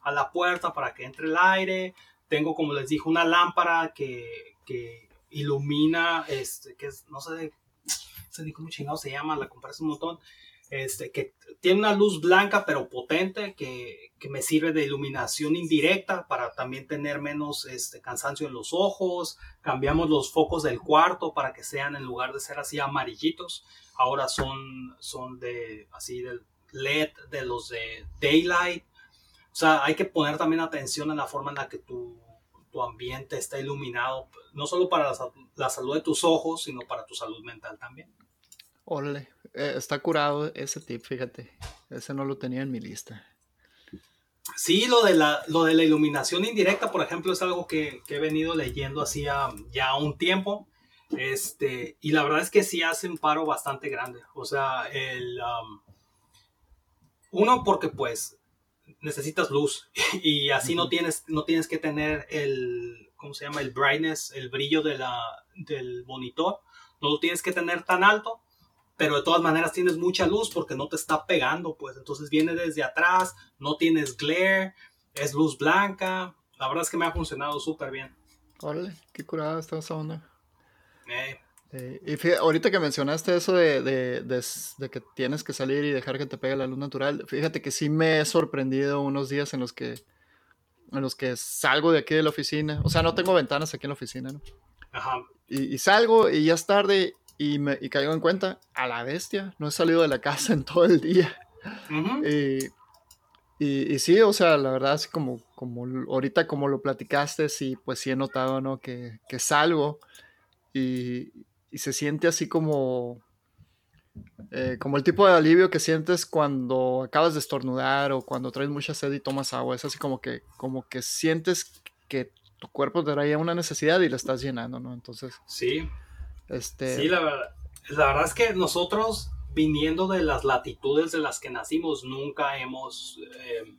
a, la puerta para que entre el aire. Tengo, como les dije, una lámpara que, que ilumina, este, que es, no sé, ni cómo chingado se llama, la compré hace un montón este, que tiene una luz blanca pero potente que, que, me sirve de iluminación indirecta para también tener menos este, cansancio en los ojos. Cambiamos los focos del cuarto para que sean en lugar de ser así amarillitos, ahora son, son de así de LED de los de daylight. O sea, hay que poner también atención en la forma en la que tu, tu ambiente está iluminado, no solo para la salud de tus ojos, sino para tu salud mental también. Órale, eh, está curado ese tip, fíjate. Ese no lo tenía en mi lista. Sí, lo de la, lo de la iluminación indirecta, por ejemplo, es algo que, que he venido leyendo hacía ya un tiempo. Este, y la verdad es que sí hace un paro bastante grande. O sea, el, um, uno porque pues necesitas luz y así uh -huh. no, tienes, no tienes que tener el, ¿cómo se llama? El brightness, el brillo de la, del monitor. No lo tienes que tener tan alto pero de todas maneras tienes mucha luz porque no te está pegando, pues entonces viene desde atrás, no tienes glare, es luz blanca, la verdad es que me ha funcionado súper bien. Órale, qué curada está esa onda. Eh. Eh, y fíjate, ahorita que mencionaste eso de, de, de, que tienes que salir y dejar que te pegue la luz natural, fíjate que sí me he sorprendido unos días en los que en los que salgo de aquí de la oficina, o sea, no tengo ventanas aquí en la oficina, ¿no? Ajá. Y, salgo y ya es tarde y, me, y caigo en cuenta, a la bestia, no he salido de la casa en todo el día. y, y, sí, o sea, la verdad, así como, como ahorita como lo platicaste, sí, pues sí he notado, ¿no? Que, que salgo y, y, se siente así como, eh, como el tipo de alivio que sientes cuando acabas de estornudar o cuando traes mucha sed y tomas agua. Es así como que, como que sientes que tu cuerpo te traía una necesidad y la estás llenando, ¿no? Entonces. Sí. Este... Sí, la verdad, la verdad es que nosotros viniendo de las latitudes de las que nacimos, nunca hemos, eh,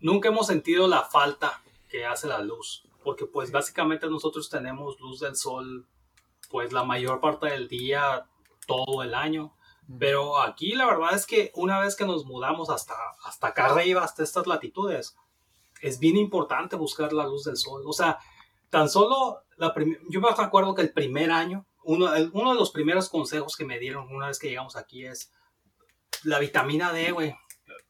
nunca hemos sentido la falta que hace la luz, porque pues básicamente nosotros tenemos luz del sol pues la mayor parte del día, todo el año. Pero aquí la verdad es que una vez que nos mudamos hasta, hasta acá arriba, hasta estas latitudes, es bien importante buscar la luz del sol. O sea, tan solo, la yo me acuerdo que el primer año uno, uno de los primeros consejos que me dieron una vez que llegamos aquí es la vitamina D, güey.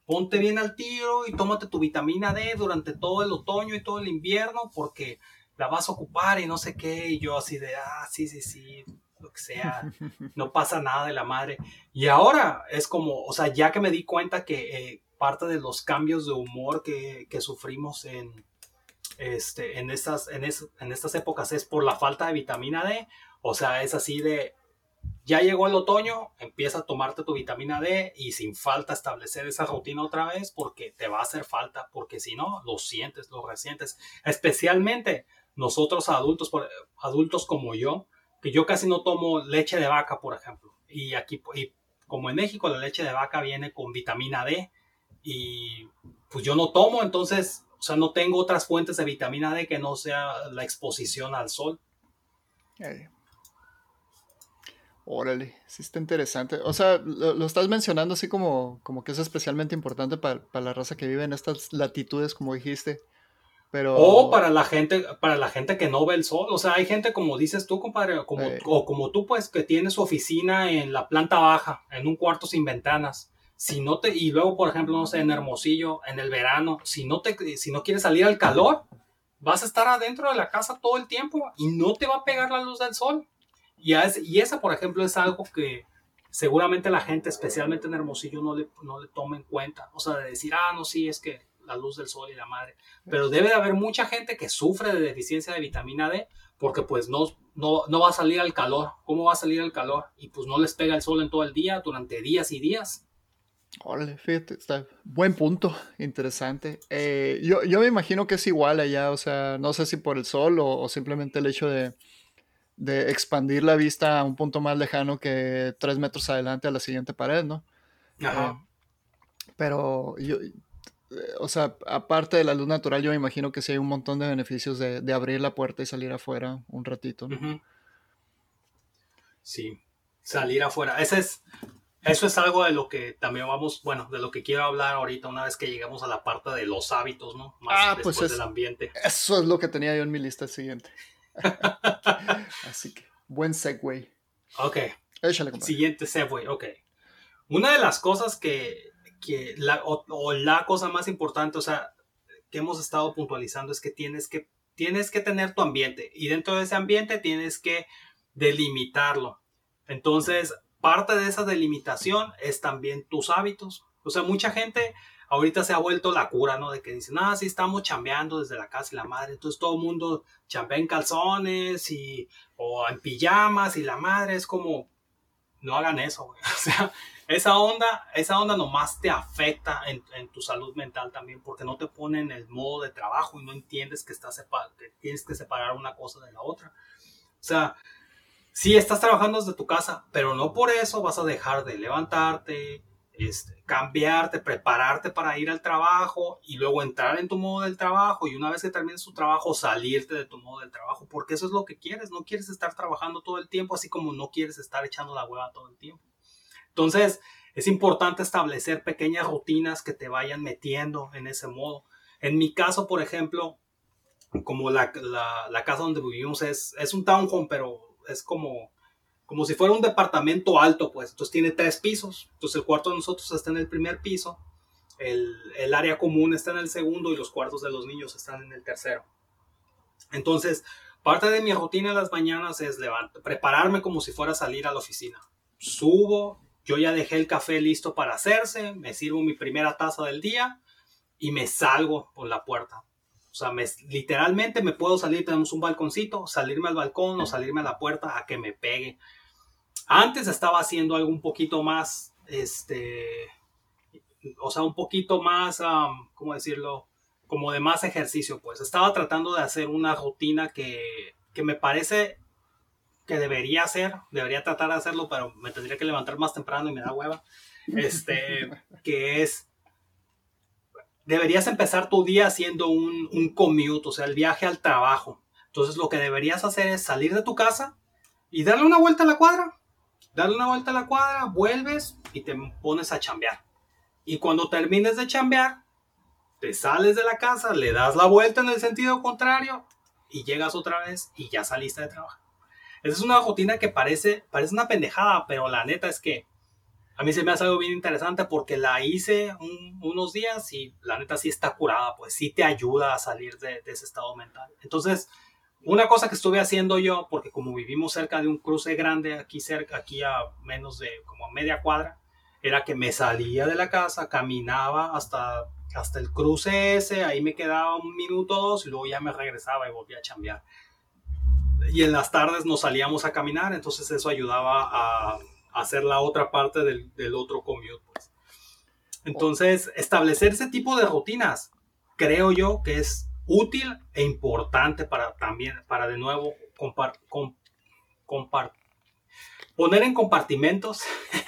Ponte bien al tiro y tómate tu vitamina D durante todo el otoño y todo el invierno porque la vas a ocupar y no sé qué. Y yo así de, ah, sí, sí, sí, lo que sea, no pasa nada de la madre. Y ahora es como, o sea, ya que me di cuenta que eh, parte de los cambios de humor que, que sufrimos en, este, en, estas, en, en estas épocas es por la falta de vitamina D, o sea, es así de, ya llegó el otoño, empieza a tomarte tu vitamina D y sin falta establecer esa rutina otra vez porque te va a hacer falta, porque si no, lo sientes, lo resientes. Especialmente nosotros adultos, adultos como yo, que yo casi no tomo leche de vaca, por ejemplo. Y aquí, y como en México, la leche de vaca viene con vitamina D y pues yo no tomo, entonces, o sea, no tengo otras fuentes de vitamina D que no sea la exposición al sol. Órale, sí está interesante. O sea, lo, estás mencionando así como, como que es especialmente importante para, la raza que vive en estas latitudes, como dijiste. Pero... O para la gente, para la gente que no ve el sol. O sea, hay gente como dices tú, compadre, como, o como tú, pues, que tiene su oficina en la planta baja, en un cuarto sin ventanas. Si no te, y luego, por ejemplo, no sé, en Hermosillo, en el verano, si no te, si no quieres salir al calor, vas a estar adentro de la casa todo el tiempo y no te va a pegar la luz del sol. Y, y esa, por ejemplo, es algo que seguramente la gente, especialmente en Hermosillo, no le, no le toma en cuenta. O sea, de decir, ah, no, sí, es que la luz del sol y la madre. Pero debe de haber mucha gente que sufre de deficiencia de vitamina D porque pues no, no, no va a salir al calor. ¿Cómo va a salir al calor? Y pues no les pega el sol en todo el día, durante días y días. Órale, fíjate, está buen punto, interesante. Eh, yo, yo, me imagino que es igual allá, o sea, no sé si por el sol o simplemente el hecho de, de expandir la vista a un punto más lejano que tres metros adelante a la siguiente pared, ¿no? Ajá. Eh, pero yo, eh, o sea, aparte de la luz natural, yo me imagino que sí hay un montón de beneficios de, abrir la puerta y salir afuera un ratito, ¿no? Sí, salir afuera. Ese es, eso es algo de lo que también vamos, bueno, de lo que quiero hablar ahorita una vez que lleguemos a la parte de los hábitos, ¿no? Más ah, pues después del ambiente. Eso es lo que tenía yo en mi lista siguiente. Así que, buen segue. Ok. Siguiente segue, ok. Una de las cosas que, que la, o, la cosa más importante, o sea, que hemos estado puntualizando es que tienes que, tienes que tener tu ambiente y dentro de ese ambiente tienes que delimitarlo. Entonces, parte de esa delimitación es también tus hábitos. O sea, mucha gente ahorita se ha vuelto la cura, ¿no? De que dicen, ah, sí, estamos chambeando desde la casa y la madre. Entonces todo el mundo chambea en calzones y, o en pijamas y la madre es como, no hagan eso, güey. O sea, esa onda, esa onda nomás te afecta en, tu salud mental también porque no te pone en el modo de trabajo y no entiendes que, estás que tienes que separar una cosa de la otra. O sea, sí estás trabajando desde tu casa, pero no por eso vas a dejar de levantarte, este, cambiarte, prepararte para ir al trabajo y luego entrar en tu modo del trabajo y una vez que termines tu trabajo salirte de tu modo del trabajo, porque eso es lo que quieres, no quieres estar trabajando todo el tiempo, así como no quieres estar echando la hueva todo el tiempo. Entonces, es importante establecer pequeñas rutinas que te vayan metiendo en ese modo. En mi caso, por ejemplo, como la, la, casa donde vivimos es, es un townhome, pero es como como si fuera un departamento alto, pues. Entonces tiene tres pisos. Entonces el cuarto de nosotros está en el primer piso, el, el, área común está en el segundo y los cuartos de los niños están en el tercero. Entonces, parte de mi rutina en las mañanas es levantar, prepararme como si fuera a salir a la oficina. Subo, yo ya dejé el café listo para hacerse, me sirvo mi primera taza del día y me salgo por la puerta. O sea, me, literalmente me puedo salir, tenemos un balconcito, salirme al balcón o salirme a la puerta a que me pegue antes estaba haciendo algo un poquito más, este, o sea, un poquito más, ¿cómo decirlo? Como de más ejercicio, pues. Estaba tratando de hacer una rutina que, que me parece que debería hacer, debería tratar de hacerlo, pero me tendría que levantar más temprano y me da hueva. Este, que es, deberías empezar tu día haciendo un, un commute, o sea, el viaje al trabajo. Entonces lo que deberías hacer es salir de tu casa y darle una vuelta a la cuadra darle una vuelta a la cuadra, vuelves y te pones a chambear. Y cuando termines de chambear, te sales de la casa, le das la vuelta en el sentido contrario y llegas otra vez y ya saliste de trabajo. Esa es una rutina que parece, parece una pendejada, pero la neta es que a mí se me hace algo bien interesante porque la hice unos días y la neta sí está curada, pues sí te ayuda a salir de, de ese estado mental. Entonces, una cosa que estuve haciendo yo, porque como vivimos cerca de un cruce grande, aquí cerca, aquí a menos de como media cuadra, era que me salía de la casa, caminaba hasta, hasta el cruce ese, ahí me quedaba un minuto o dos y luego ya me regresaba y volvía a chambear. Y en las tardes nos salíamos a caminar, entonces eso ayudaba a, hacer la otra parte del, del otro commute. Pues. Entonces, establecer ese tipo de rutinas, creo yo que es útil e importante para también, para de nuevo poner en compartimentos,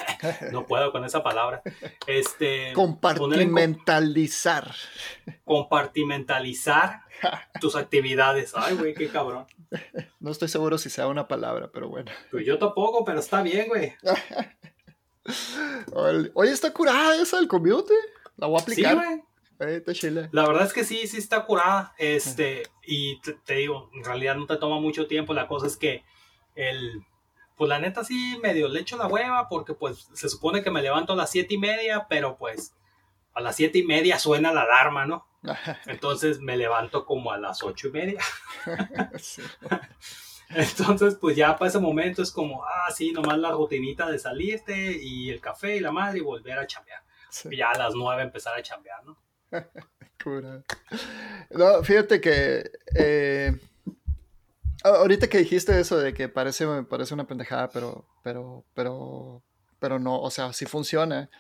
no puedo con esa palabra, este, compartimentalizar. compartimentalizar tus actividades. Ay, güey, qué cabrón. No estoy seguro si sea una palabra, pero bueno. Pues yo tampoco, pero está bien, güey. Oye, está curada esa del commute. La voy a aplicar. Sí, güey. La verdad es que sí, sí está curada. Este, y te, digo, en realidad no te toma mucho tiempo. La cosa es que el, pues la neta sí medio le echo la hueva porque pues se supone que me levanto a las siete y media, pero pues a las siete y media suena la alarma, ¿no? Entonces me levanto como a las ocho y media. Entonces, pues ya para ese momento es como, ah, sí, nomás la rutinita de salirte y el café y la madre y volver a chambear. Y ya a las nueve empezar a chambear, ¿no? no, fíjate que eh, ahorita que dijiste eso de que parece, parece una pendejada, pero, pero, pero, pero no, o sea, sí funciona.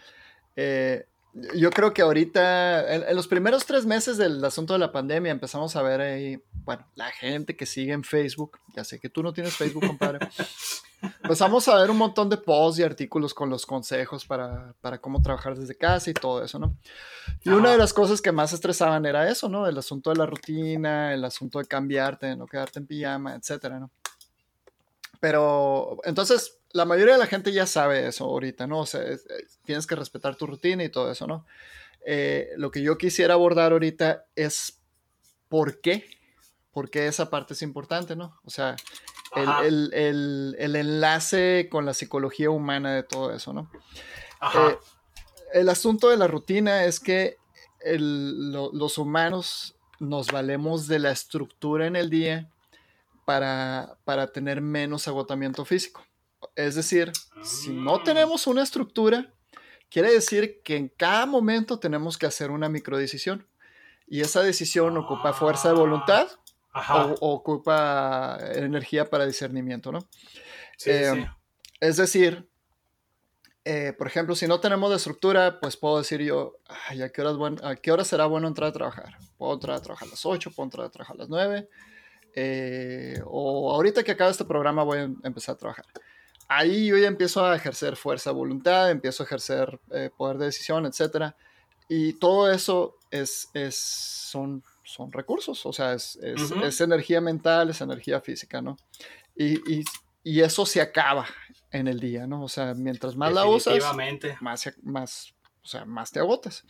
Eh, yo creo que ahorita, en, los primeros tres meses del asunto de la pandemia, empezamos a ver ahí, bueno, la gente que sigue en Facebook, ya sé que tú no tienes Facebook, compadre. empezamos a ver un montón de posts y artículos con los consejos para, para cómo trabajar desde casa y todo eso, ¿no? Y una de las cosas que más estresaban era eso, ¿no? El asunto de la rutina, el asunto de cambiarte, de no quedarte en pijama, etcétera, ¿no? Pero entonces la mayoría de la gente ya sabe eso ahorita, ¿no? O sea, tienes que respetar tu rutina y todo eso, ¿no? Eh, lo que yo quisiera abordar ahorita es por qué, por qué esa parte es importante, ¿no? O sea, el, el, el, enlace con la psicología humana de todo eso, ¿no? Ajá. Eh, el asunto de la rutina es que los humanos nos valemos de la estructura en el día para, para tener menos agotamiento físico. Es decir, si no ah. tenemos una estructura, quiere decir que en cada momento tenemos que hacer una microdecisión. Y esa decisión ocupa fuerza de voluntad o, ocupa energía para discernimiento, ¿no? Eh, es decir, eh, por ejemplo, si no tenemos de estructura, pues puedo decir yo, ¿a, qué horas ¿a qué hora será bueno entrar a trabajar? Puedo entrar a trabajar a las 8, puedo entrar a trabajar a las 9, eh, o ahorita que acaba este programa voy a empezar a trabajar. Ahí yo ya empiezo a ejercer fuerza, voluntad, empiezo a ejercer eh, poder de decisión, etc. Y todo eso es, es, son, son recursos, o sea, es, es, es energía mental, es energía física, ¿no? Y, y, y, eso se acaba en el día, ¿no? O sea, mientras más la usas, más, más, o sea, más te agotas.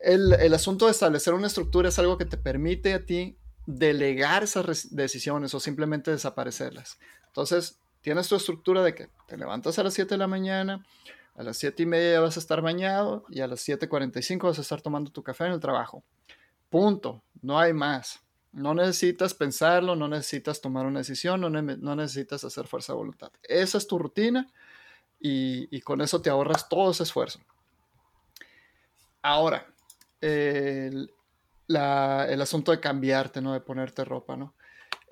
El, el asunto de establecer una estructura es algo que te permite a ti delegar esas decisiones o simplemente desaparecerlas. Entonces, tienes tu estructura de que te levantas a las 7 de la mañana, a las 7 y media vas a estar bañado y a las 7.45 vas a estar tomando tu café en el trabajo. Punto. No hay más. No necesitas pensarlo, no necesitas tomar una decisión, no, necesitas hacer fuerza de voluntad. Esa es tu rutina y, con eso te ahorras todo ese esfuerzo. Ahora, el, el asunto de cambiarte, ¿no? De ponerte ropa, ¿no?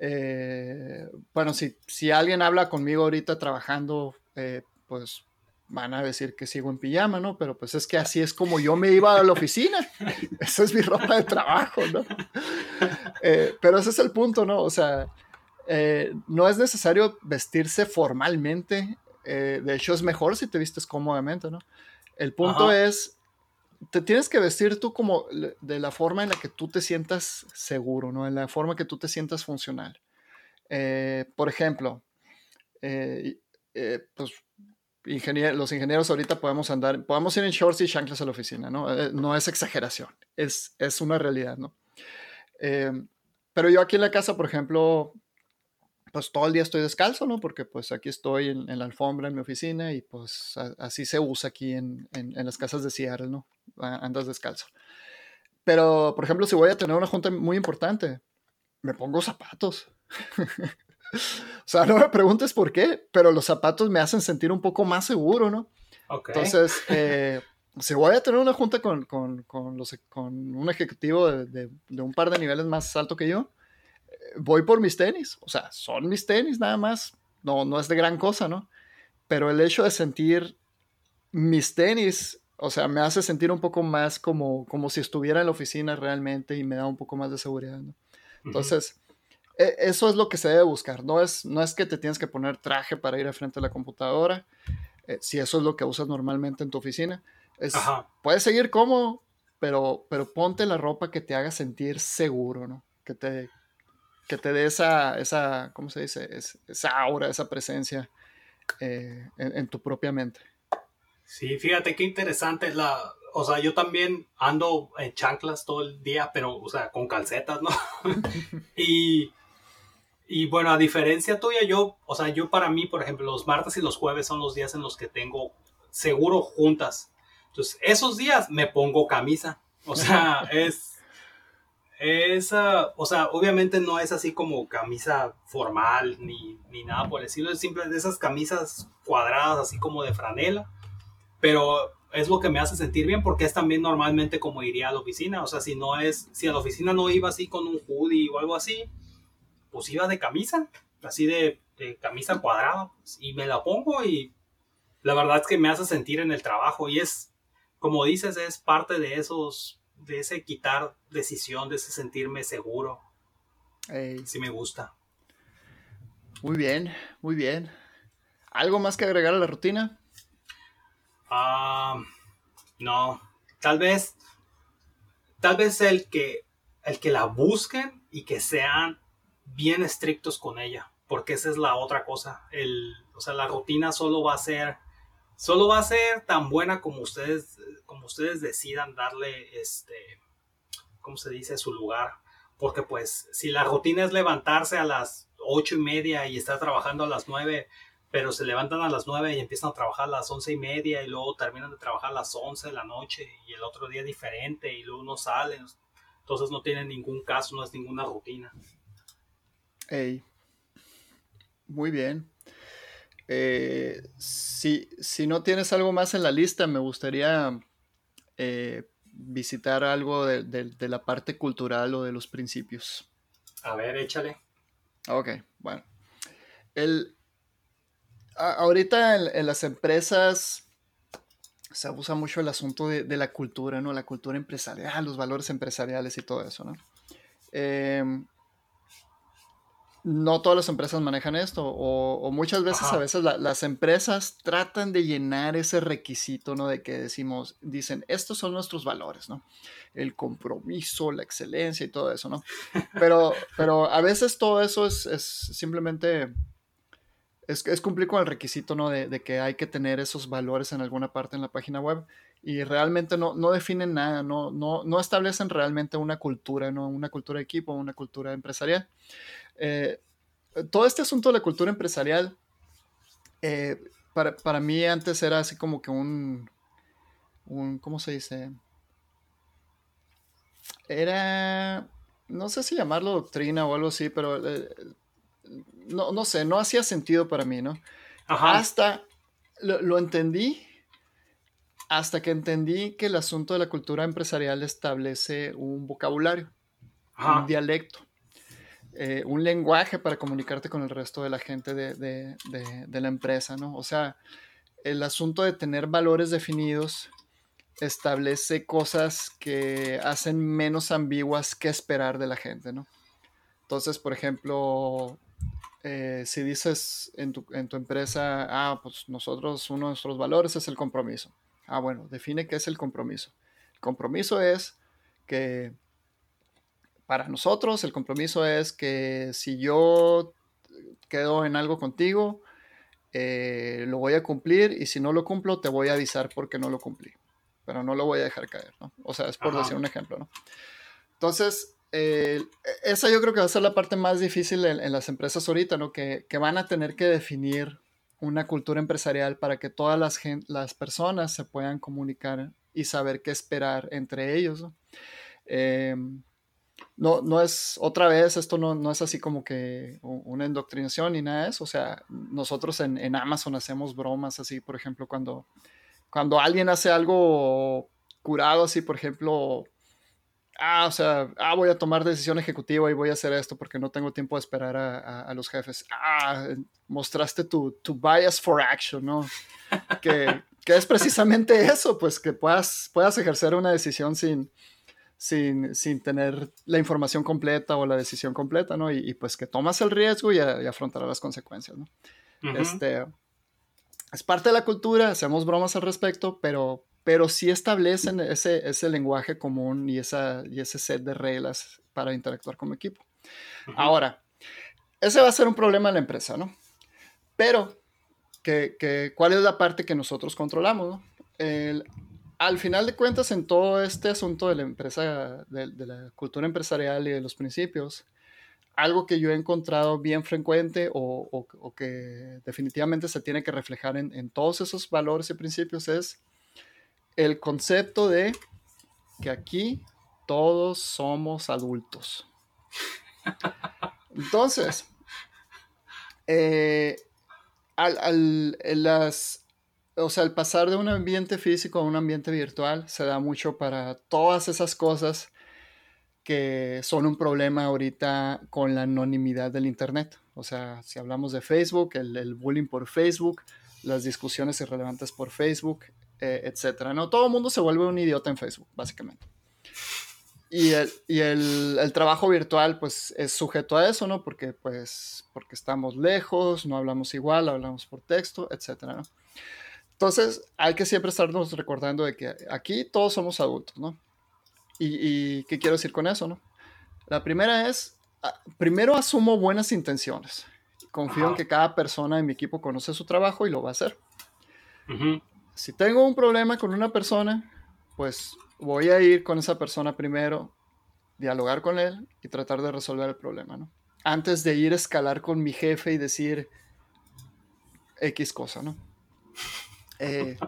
Eh, bueno, si, si alguien habla conmigo ahorita trabajando, eh, pues van a decir que sigo en pijama, ¿no? Pero pues es que así es como yo me iba a la oficina. Esa es mi ropa de trabajo, ¿no? Eh, pero ese es el punto, ¿no? O sea, no es necesario vestirse formalmente. de hecho, es mejor si te vistes cómodamente, ¿no? El punto es te tienes que vestir tú como de la forma en la que tú te sientas seguro, ¿no? En la forma que tú te sientas funcional. Eh, por ejemplo, eh, eh, pues los ingenieros ahorita podemos andar, podemos ir en shorts y chanclas a la oficina, ¿no? no es exageración, es, es una realidad, ¿no? pero yo aquí en la casa, por ejemplo, pues todo el día estoy descalzo, ¿no? Porque pues aquí estoy en, la alfombra en mi oficina y pues así se usa aquí en, en, las casas de Seattle, ¿no? Andas descalzo. Pero, por ejemplo, si voy a tener una junta muy importante, me pongo zapatos. o sea, no me preguntes por qué, pero los zapatos me hacen sentir un poco más seguro, ¿no? Entonces, eh, si voy a tener una junta con, con, con, los, con un ejecutivo de, de, un par de niveles más alto que yo, voy por mis tenis, o sea, son mis tenis nada más, no, no es de gran cosa, ¿no? Pero el hecho de sentir mis tenis, o sea, me hace sentir un poco más como, como si estuviera en la oficina realmente y me da un poco más de seguridad, ¿no? Entonces, e, eso es lo que se debe buscar, no es, no es que te tienes que poner traje para ir a frente a la computadora, eh, si eso es lo que usas normalmente en tu oficina, es, puedes seguir cómodo, pero, pero ponte la ropa que te haga sentir seguro, ¿no? Que te, que te dé esa, esa, ¿cómo se dice? esa aura, esa presencia eh, en, tu propia mente. Sí, fíjate qué interesante la, o sea, yo también ando en chanclas todo el día, pero, o sea, con calcetas, ¿no? y, y bueno, a diferencia tuya, yo, o sea, yo para mí, por ejemplo, los martes y los jueves son los días en los que tengo seguro juntas. Entonces, esos días me pongo camisa. O sea, es esa, o sea, obviamente no es así como camisa formal ni, ni nada por el estilo, es simplemente esas camisas cuadradas así como de franela, pero es lo que me hace sentir bien porque es también normalmente como iría a la oficina, o sea, si no es, si a la oficina no iba así con un hoodie o algo así, pues iba de camisa, así de, de camisa cuadrada, pues, y me la pongo y la verdad es que me hace sentir en el trabajo y es, como dices, es parte de esos de ese quitar decisión, de ese sentirme seguro. Sí me gusta. Muy bien, muy bien. ¿Algo más que agregar a la rutina? Ah, no, tal vez, tal vez el que, el que la busquen y que sean bien estrictos con ella, porque esa es la otra cosa. El, o sea, la rutina solo va a ser solo va a ser tan buena como ustedes, como ustedes decidan darle, este, ¿cómo se dice? Su lugar. Porque pues si la rutina es levantarse a las ocho y media y estar trabajando a las nueve, pero se levantan a las nueve y empiezan a trabajar a las once y media y luego terminan de trabajar a las once de la noche y el otro día diferente y luego no salen. Entonces no tienen ningún caso, no es ninguna rutina. Hey. Muy bien. Eh, si, no tienes algo más en la lista, me gustaría eh, visitar algo de, la parte cultural o de los principios. A ver, échale. Ok, bueno. El, ahorita en, las empresas se usa mucho el asunto de, la cultura, ¿no? La cultura empresarial, los valores empresariales y todo eso, ¿no? Em, no todas las empresas manejan esto o, muchas veces a veces las empresas tratan de llenar ese requisito, ¿no? De que decimos, dicen, estos son nuestros valores, ¿no? El compromiso, la excelencia y todo eso, ¿no? Pero, pero a veces todo eso es, es simplemente, es, es, cumplir con el requisito, ¿no? De, de, que hay que tener esos valores en alguna parte en la página web y realmente no, no definen nada, no, no, no establecen realmente una cultura, ¿no? Una cultura de equipo, una cultura empresarial. Eh, todo este asunto de la cultura empresarial, eh, para, mí antes era así como que un, un, ¿cómo se dice? Era, no sé si llamarlo doctrina o algo así, pero eh, no, no, sé, no hacía sentido para mí, ¿no? Hasta lo, entendí, hasta que entendí que el asunto de la cultura empresarial establece un vocabulario, un dialecto. Eh, un lenguaje para comunicarte con el resto de la gente de, la empresa, ¿no? O sea, el asunto de tener valores definidos establece cosas que hacen menos ambiguas que esperar de la gente, ¿no? Entonces, por ejemplo, eh, si dices en tu, en tu, empresa, ah, pues nosotros, uno de nuestros valores es el compromiso. Ah, bueno, define qué es el compromiso. El compromiso es que para nosotros el compromiso es que si yo quedo en algo contigo, eh, lo voy a cumplir y si no lo cumplo te voy a avisar porque no lo cumplí, pero no lo voy a dejar caer, ¿no? O sea, es por decir un ejemplo, ¿no? Entonces, eh, esa yo creo que va a ser la parte más difícil en, las empresas ahorita, ¿no? Que, que, van a tener que definir una cultura empresarial para que todas las, las personas se puedan comunicar y saber qué esperar entre ellos, ¿no? Eh, no, no es, otra vez, esto no, no, es así como que una indoctrinación ni nada de eso. O sea, nosotros en, en, Amazon hacemos bromas así, por ejemplo, cuando, cuando alguien hace algo curado, así, por ejemplo, ah, o sea, ah, voy a tomar decisión ejecutiva y voy a hacer esto porque no tengo tiempo de esperar a, a, los jefes. Ah, mostraste tu, tu, bias for action, ¿no? que, que es precisamente eso, pues que puedas, puedas ejercer una decisión sin sin, sin, tener la información completa o la decisión completa, ¿no? Y, pues que tomas el riesgo y, afrontarás las consecuencias, ¿no? Este, es parte de la cultura, hacemos bromas al respecto, pero, pero sí establecen ese, ese lenguaje común y, esa, y ese set de reglas para interactuar como equipo. Ahora, ese va a ser un problema en la empresa, ¿no? Pero, que, que, ¿cuál es la parte que nosotros controlamos, ¿no? El, al final de cuentas, en todo este asunto de la empresa, de, la cultura empresarial y de los principios, algo que yo he encontrado bien frecuente o, que definitivamente se tiene que reflejar en, todos esos valores y principios es el concepto de que aquí todos somos adultos. Entonces, eh, al, las, o sea, el pasar de un ambiente físico a un ambiente virtual se da mucho para todas esas cosas que son un problema ahorita con la anonimidad del Internet. O sea, si hablamos de Facebook, el, bullying por Facebook, las discusiones irrelevantes por Facebook, eh, etcétera. No, todo el mundo se vuelve un idiota en Facebook, básicamente. Y, el, y el, el, trabajo virtual, pues, es sujeto a eso, ¿no? Porque, pues, porque estamos lejos, no hablamos igual, hablamos por texto, etcétera, ¿no? Entonces, hay que siempre estarnos recordando de que aquí todos somos adultos, ¿no? ¿Y, qué quiero decir con eso, no? La primera es, ah, primero asumo buenas intenciones. Confío en que cada persona en mi equipo conoce su trabajo y lo va a hacer. Si tengo un problema con una persona, pues voy a ir con esa persona primero, dialogar con él y tratar de resolver el problema, ¿no? Antes de ir a escalar con mi jefe y decir X cosa, ¿no? Eh,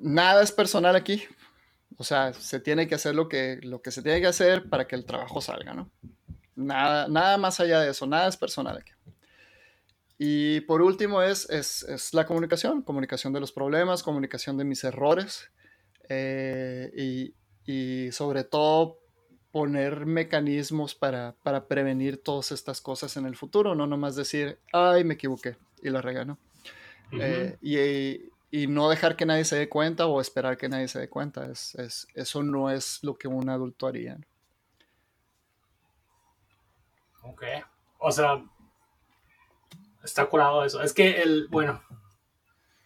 nada es personal aquí. O sea, se tiene que hacer lo que, lo que se tiene que hacer para que el trabajo salga, ¿no? Nada, nada más allá de eso, nada es personal aquí. Y por último es, es, la comunicación, comunicación de los problemas, comunicación de mis errores eh, y, sobre todo poner mecanismos para, para, prevenir todas estas cosas en el futuro, no nomás decir, ay, me equivoqué y la Eh, y, no dejar que nadie se dé cuenta o esperar que nadie se dé cuenta. Es, es, eso no es lo que un adulto haría. Ok. O sea, está curado eso. Es que el, bueno,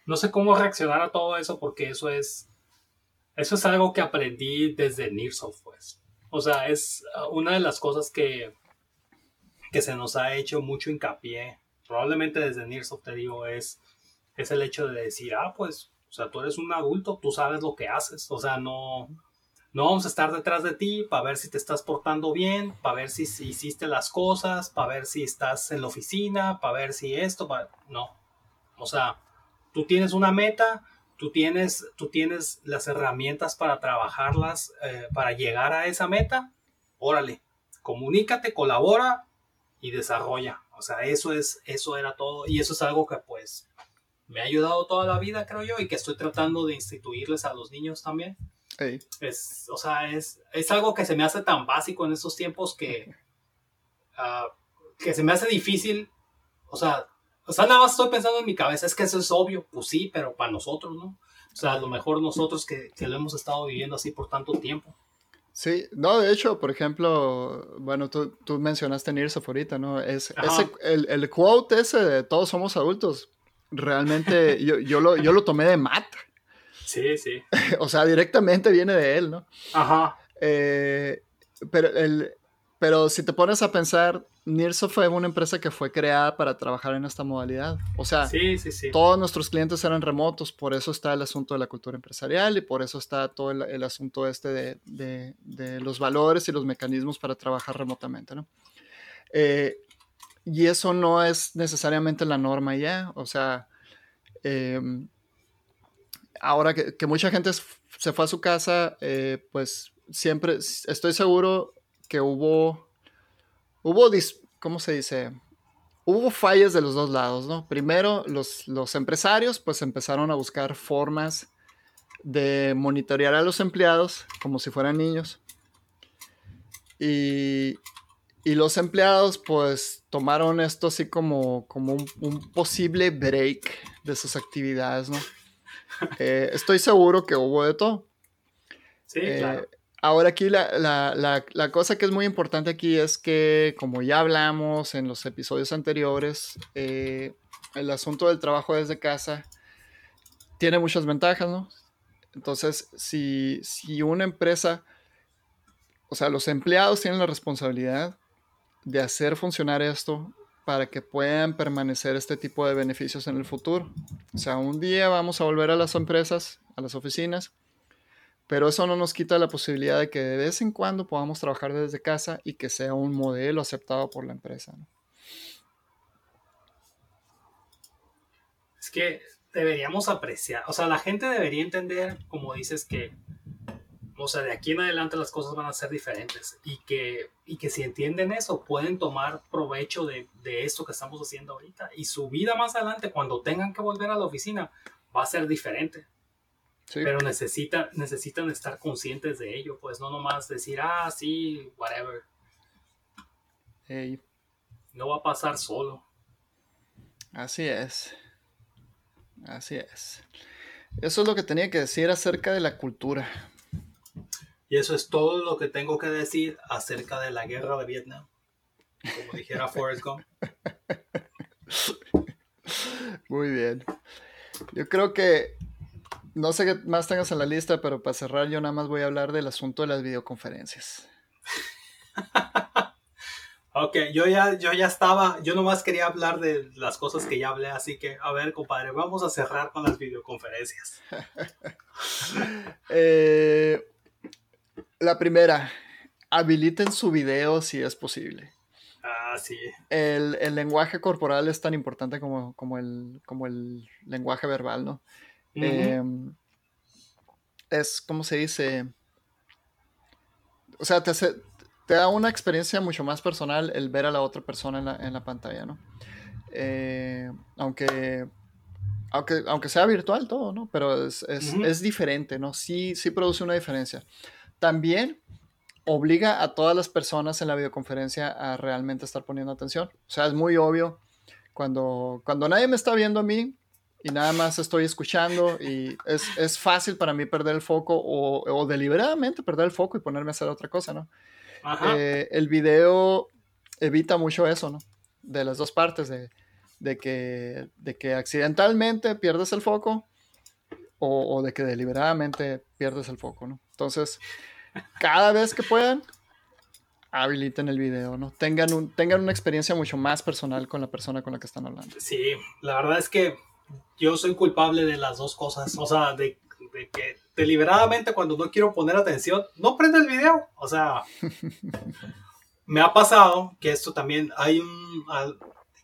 no sé cómo reaccionar a todo eso porque eso es, eso es algo que aprendí desde Nearsoft, pues. O sea, es uh, una de las cosas que, que se nos ha hecho mucho hincapié, probablemente desde Nearsoft te digo, es, es el hecho de decir, ah, pues, o sea, tú eres un adulto, tú sabes lo que haces, o sea, no, no vamos a estar detrás de ti para ver si te estás portando bien, para ver si, hiciste las cosas, para ver si estás en la oficina, para ver si esto, no. O sea, tú tienes una meta, tú tienes, tú tienes las herramientas para trabajarlas, eh, para llegar a esa meta, órale, comunícate, colabora y desarrolla. O sea, eso es, eso era todo. Y eso es algo que pues me ha ayudado toda la vida, creo yo, y que estoy tratando de instituirles a los niños también. Es, o sea, es, es algo que se me hace tan básico en estos tiempos que, ah, que se me hace difícil. O sea, o sea, nada más estoy pensando en mi cabeza, es que eso es obvio, pues sí, pero para nosotros, ¿no? O sea, a lo mejor nosotros que, que lo hemos estado viviendo así por tanto tiempo. Sí, no, de hecho, por ejemplo, bueno, tú, tú mencionaste Nirsof ahorita, ¿no? Es, ese, el, el, quote ese de todos somos adultos, realmente yo, yo, lo, yo lo tomé de Matt. Sí, sí. o sea, directamente viene de él, ¿no? Ajá. Eh, pero, el, pero si te pones a pensar, Nirso fue una empresa que fue creada para trabajar en esta modalidad. O sea, sí, sí, sí. todos nuestros clientes eran remotos, por eso está el asunto de la cultura empresarial y por eso está todo el, el asunto este de, de, de, los valores y los mecanismos para trabajar remotamente, ¿no? Eh, y eso no es necesariamente la norma ya, o sea, eh, ahora que, mucha gente se fue a su casa, eh, pues siempre estoy seguro que hubo, hubo, ¿cómo se dice? Hubo fallas de los dos lados, ¿no? Primero, los, los empresarios pues empezaron a buscar formas de monitorear a los empleados como si fueran niños. Y, y los empleados pues tomaron esto así como, como un, un posible break de sus actividades, ¿no? Eh, estoy seguro que hubo de todo. Sí, eh, claro. Ahora aquí la, la, la, cosa que es muy importante aquí es que, como ya hablamos en los episodios anteriores, eh, el asunto del trabajo desde casa tiene muchas ventajas, ¿no? Entonces, si, si una empresa, o sea, los empleados tienen la responsabilidad de hacer funcionar esto para que puedan permanecer este tipo de beneficios en el futuro. O sea, un día vamos a volver a las empresas, a las oficinas, pero eso no nos quita la posibilidad de que de vez en cuando podamos trabajar desde casa y que sea un modelo aceptado por la empresa. Es que deberíamos apreciar, o sea, la gente debería entender, como dices, que o sea, de aquí en adelante las cosas van a ser diferentes y que, y que si entienden eso, pueden tomar provecho de, de esto que estamos haciendo ahorita y su vida más adelante, cuando tengan que volver a la oficina, va a ser diferente. Pero necesitan, necesitan estar conscientes de ello, pues no nomás decir, ah, sí, whatever. No va a pasar solo. Así es. Así es. Eso es lo que tenía que decir acerca de la cultura. Y eso es todo lo que tengo que decir acerca de la guerra de Vietnam. Como dijera Forrest Gump. Muy bien. Yo creo que no sé qué más tengas en la lista, pero para cerrar yo nada más voy a hablar del asunto de las videoconferencias. ok, yo ya, yo ya estaba, yo nomás quería hablar de las cosas que ya hablé, así que a ver, compadre, vamos a cerrar con las videoconferencias. eh, la primera, habiliten su video si es posible. Ah, sí. El, lenguaje corporal es tan importante como, como, el, como el lenguaje verbal, ¿no? Em, es, como se dice? O sea, te, te da una experiencia mucho más personal el ver a la otra persona en la, pantalla, ¿no? Eh, aunque, aunque, aunque sea virtual todo, ¿no? Pero es, es, diferente, ¿no? Sí, sí produce una diferencia también obliga a todas las personas en la videoconferencia a realmente estar poniendo atención. O sea, es muy obvio cuando, cuando nadie me está viendo a mí y nada más estoy escuchando y es, fácil para mí perder el foco o, deliberadamente perder el foco y ponerme a hacer otra cosa, ¿no? Eh, el video evita mucho eso, ¿no? de las dos partes, de, de, que, de que accidentalmente pierdes el foco o, de que deliberadamente pierdes el foco, ¿no? Entonces, cada vez que puedan, habiliten el video, ¿no? Tengan, un, tengan una experiencia mucho más personal con la persona con la que están hablando. Sí, la verdad es que yo soy culpable de las dos cosas. O sea, de, que deliberadamente cuando no quiero poner atención, no prende el video. O sea, me ha pasado que esto también hay un...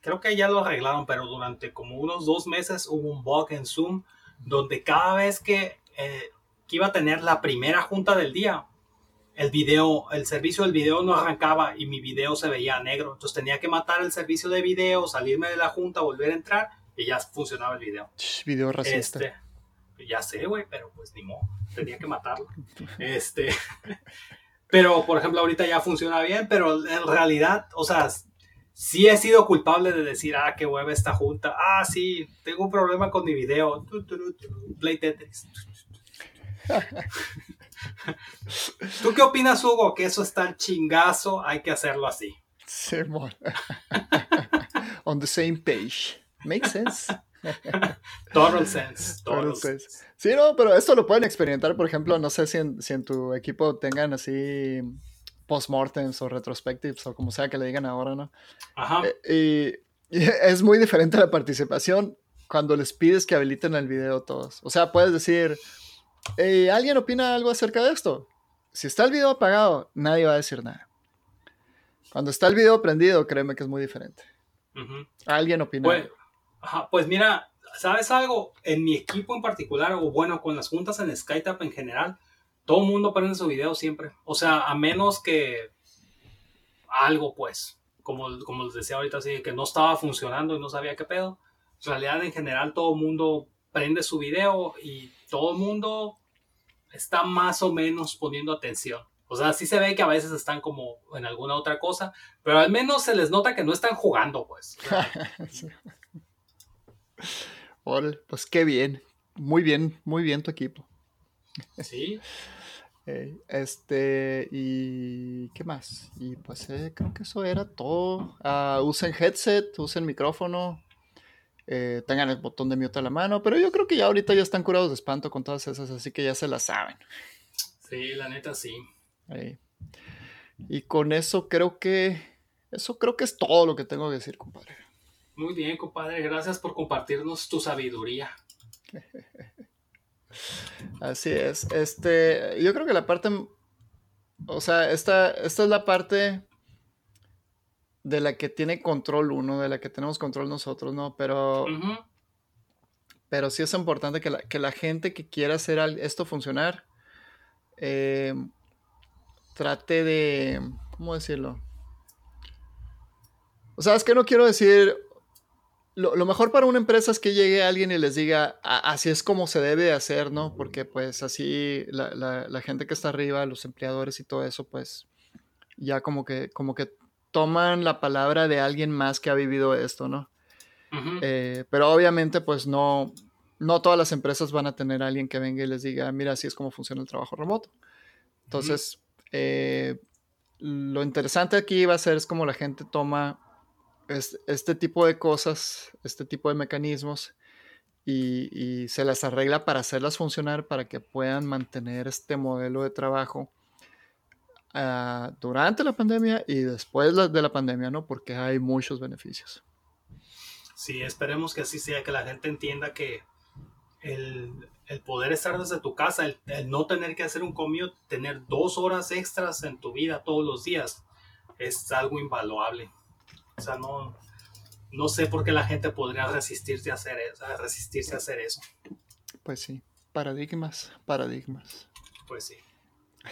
Creo que ya lo arreglaron, pero durante como unos dos meses hubo un bug en Zoom donde cada vez que, eh, que iba a tener la primera junta del día, el video, el servicio del video no arrancaba y mi video se veía negro. Entonces tenía que matar el servicio de video, salirme de la junta, volver a entrar y ya funcionaba el video. Video racista. Este, ya sé, güey, pero pues ni modo, tenía que matarlo. Este, pero por ejemplo, ahorita ya funciona bien, pero en realidad, o sea, sí he sido culpable de decir, ah, qué hueva esta junta. Ah, sí, tengo un problema con mi video. Play Tetris. ¿Tú qué opinas, Hugo? Que eso está chingazo, hay que hacerlo así. Sí, On the same page. Makes sense. total sense. Total, sense. Sí, no, pero esto lo pueden experimentar, por ejemplo, no sé si en, si en tu equipo tengan así postmortems o retrospectives o como sea que le digan ahora, ¿no? Ajá. Eh, y, es muy diferente la participación cuando les pides que habiliten el video todos. O sea, puedes decir, ¿alguien opina algo acerca de esto? Si está el video apagado, nadie va a decir nada. Cuando está el video prendido, créeme que es muy diferente. Alguien opina. Pues, pues mira, ¿sabes algo? En mi equipo en particular, o bueno, con las juntas en SkyTap en general, todo el mundo prende su video siempre. O sea, a menos que algo, pues, como, como les decía ahorita, así, que no estaba funcionando y no sabía qué pedo. En realidad, en general, todo el mundo prende su video y todo el mundo está más o menos poniendo atención. O sea, sí se ve que a veces están como en alguna otra cosa, pero al menos se les nota que no están jugando, pues. pues qué bien. Muy bien, muy bien tu equipo. Sí. este, y ¿qué más? Y pues eh, creo que eso era todo. Uh, usen headset, usen micrófono, eh, tengan el botón de mute a la mano, pero yo creo que ya ahorita ya están curados de espanto con todas esas, así que ya se las saben. Sí, la neta sí. Y con eso creo que, eso creo que es todo lo que tengo que decir, compadre. Muy bien, compadre, gracias por compartirnos tu sabiduría. Así es. Este, yo creo que la parte, o sea, esta, esta es la parte de la que tiene control uno, de la que tenemos control nosotros, ¿no? Pero, pero sí es importante que la, que la, gente que quiera hacer esto funcionar, eh, trate de, ¿cómo decirlo? O sea, es que no quiero decir, lo, mejor para una empresa es que llegue alguien y les diga, así es como se debe hacer, ¿no? Porque pues así la, la, gente que está arriba, los empleadores y todo eso, pues ya como que, como que toman la palabra de alguien más que ha vivido esto, ¿no? Eh, pero obviamente, pues no, no todas las empresas van a tener a alguien que venga y les diga, mira, así es como funciona el trabajo remoto. Entonces, eh, lo interesante aquí va a ser es como la gente toma este tipo de cosas, este tipo de mecanismos y, y, se las arregla para hacerlas funcionar, para que puedan mantener este modelo de trabajo Ah, durante la pandemia y después de la pandemia, ¿no? Porque hay muchos beneficios. Sí, esperemos que así sea, que la gente entienda que el, poder estar desde tu casa, el, no tener que hacer un commute, tener dos horas extras en tu vida todos los días, es algo invaluable. O sea, no, no sé por qué la gente podría resistirse a hacer a resistirse a hacer eso. Pues sí, paradigmas, paradigmas. Pues sí,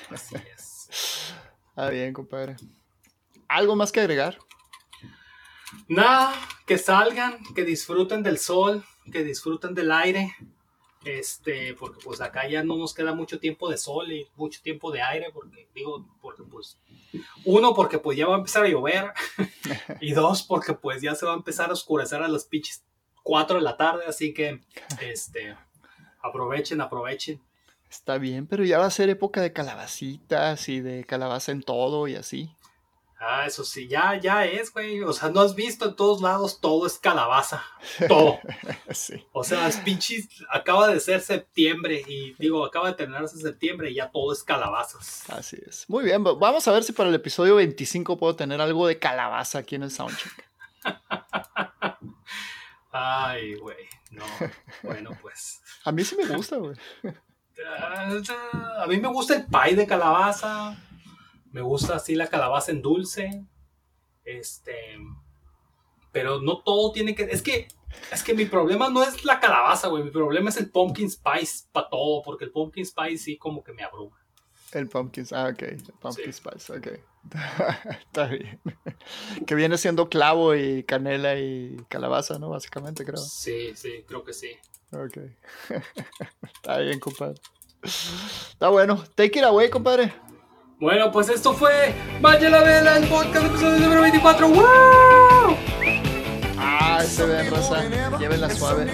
así es. Ah, bien, compadre. ¿Algo más que agregar? Nada, que salgan, que disfruten del sol, que disfruten del aire. Este, porque pues acá ya no nos queda mucho tiempo de sol y mucho tiempo de aire, porque digo, porque pues, uno, porque pues ya va a empezar a llover, y dos, porque pues ya se va a empezar a oscurecer a las pinches 4 de la tarde, así que, este, aprovechen, aprovechen. Está bien, pero ya va a ser época de calabacitas y de calabaza en todo y así. Ah, eso sí, ya, ya es, güey. O sea, no has visto en todos lados, todo es calabaza. Todo. sí. O sea, es pinches, acaba de ser septiembre y digo, acaba de terminarse septiembre y ya todo es calabazas. Así es. Muy bien, vamos a ver si para el episodio 25 puedo tener algo de calabaza aquí en el soundcheck. Ay, güey. No. Bueno, pues. A mí sí me gusta, güey. A mí me gusta el pie de calabaza. Me gusta así la calabaza en dulce. Este. Pero no todo tiene que. Es que. Es que mi problema no es la calabaza, güey. Mi problema es el pumpkin spice para todo. Porque el pumpkin spice sí como que me abruma. El pumpkin, ah, ok. El pumpkin spice, ok. Está bien. que viene siendo clavo y canela y calabaza, ¿no? Básicamente, creo. Sí, sí, creo que sí. Ok. Está bien, compadre. Está bueno. Take it away, compadre. Bueno, pues esto fue Vaya la Vela, el podcast episodio número 24. ¡Wow! Ah, se ve, raza. Llévenla suave.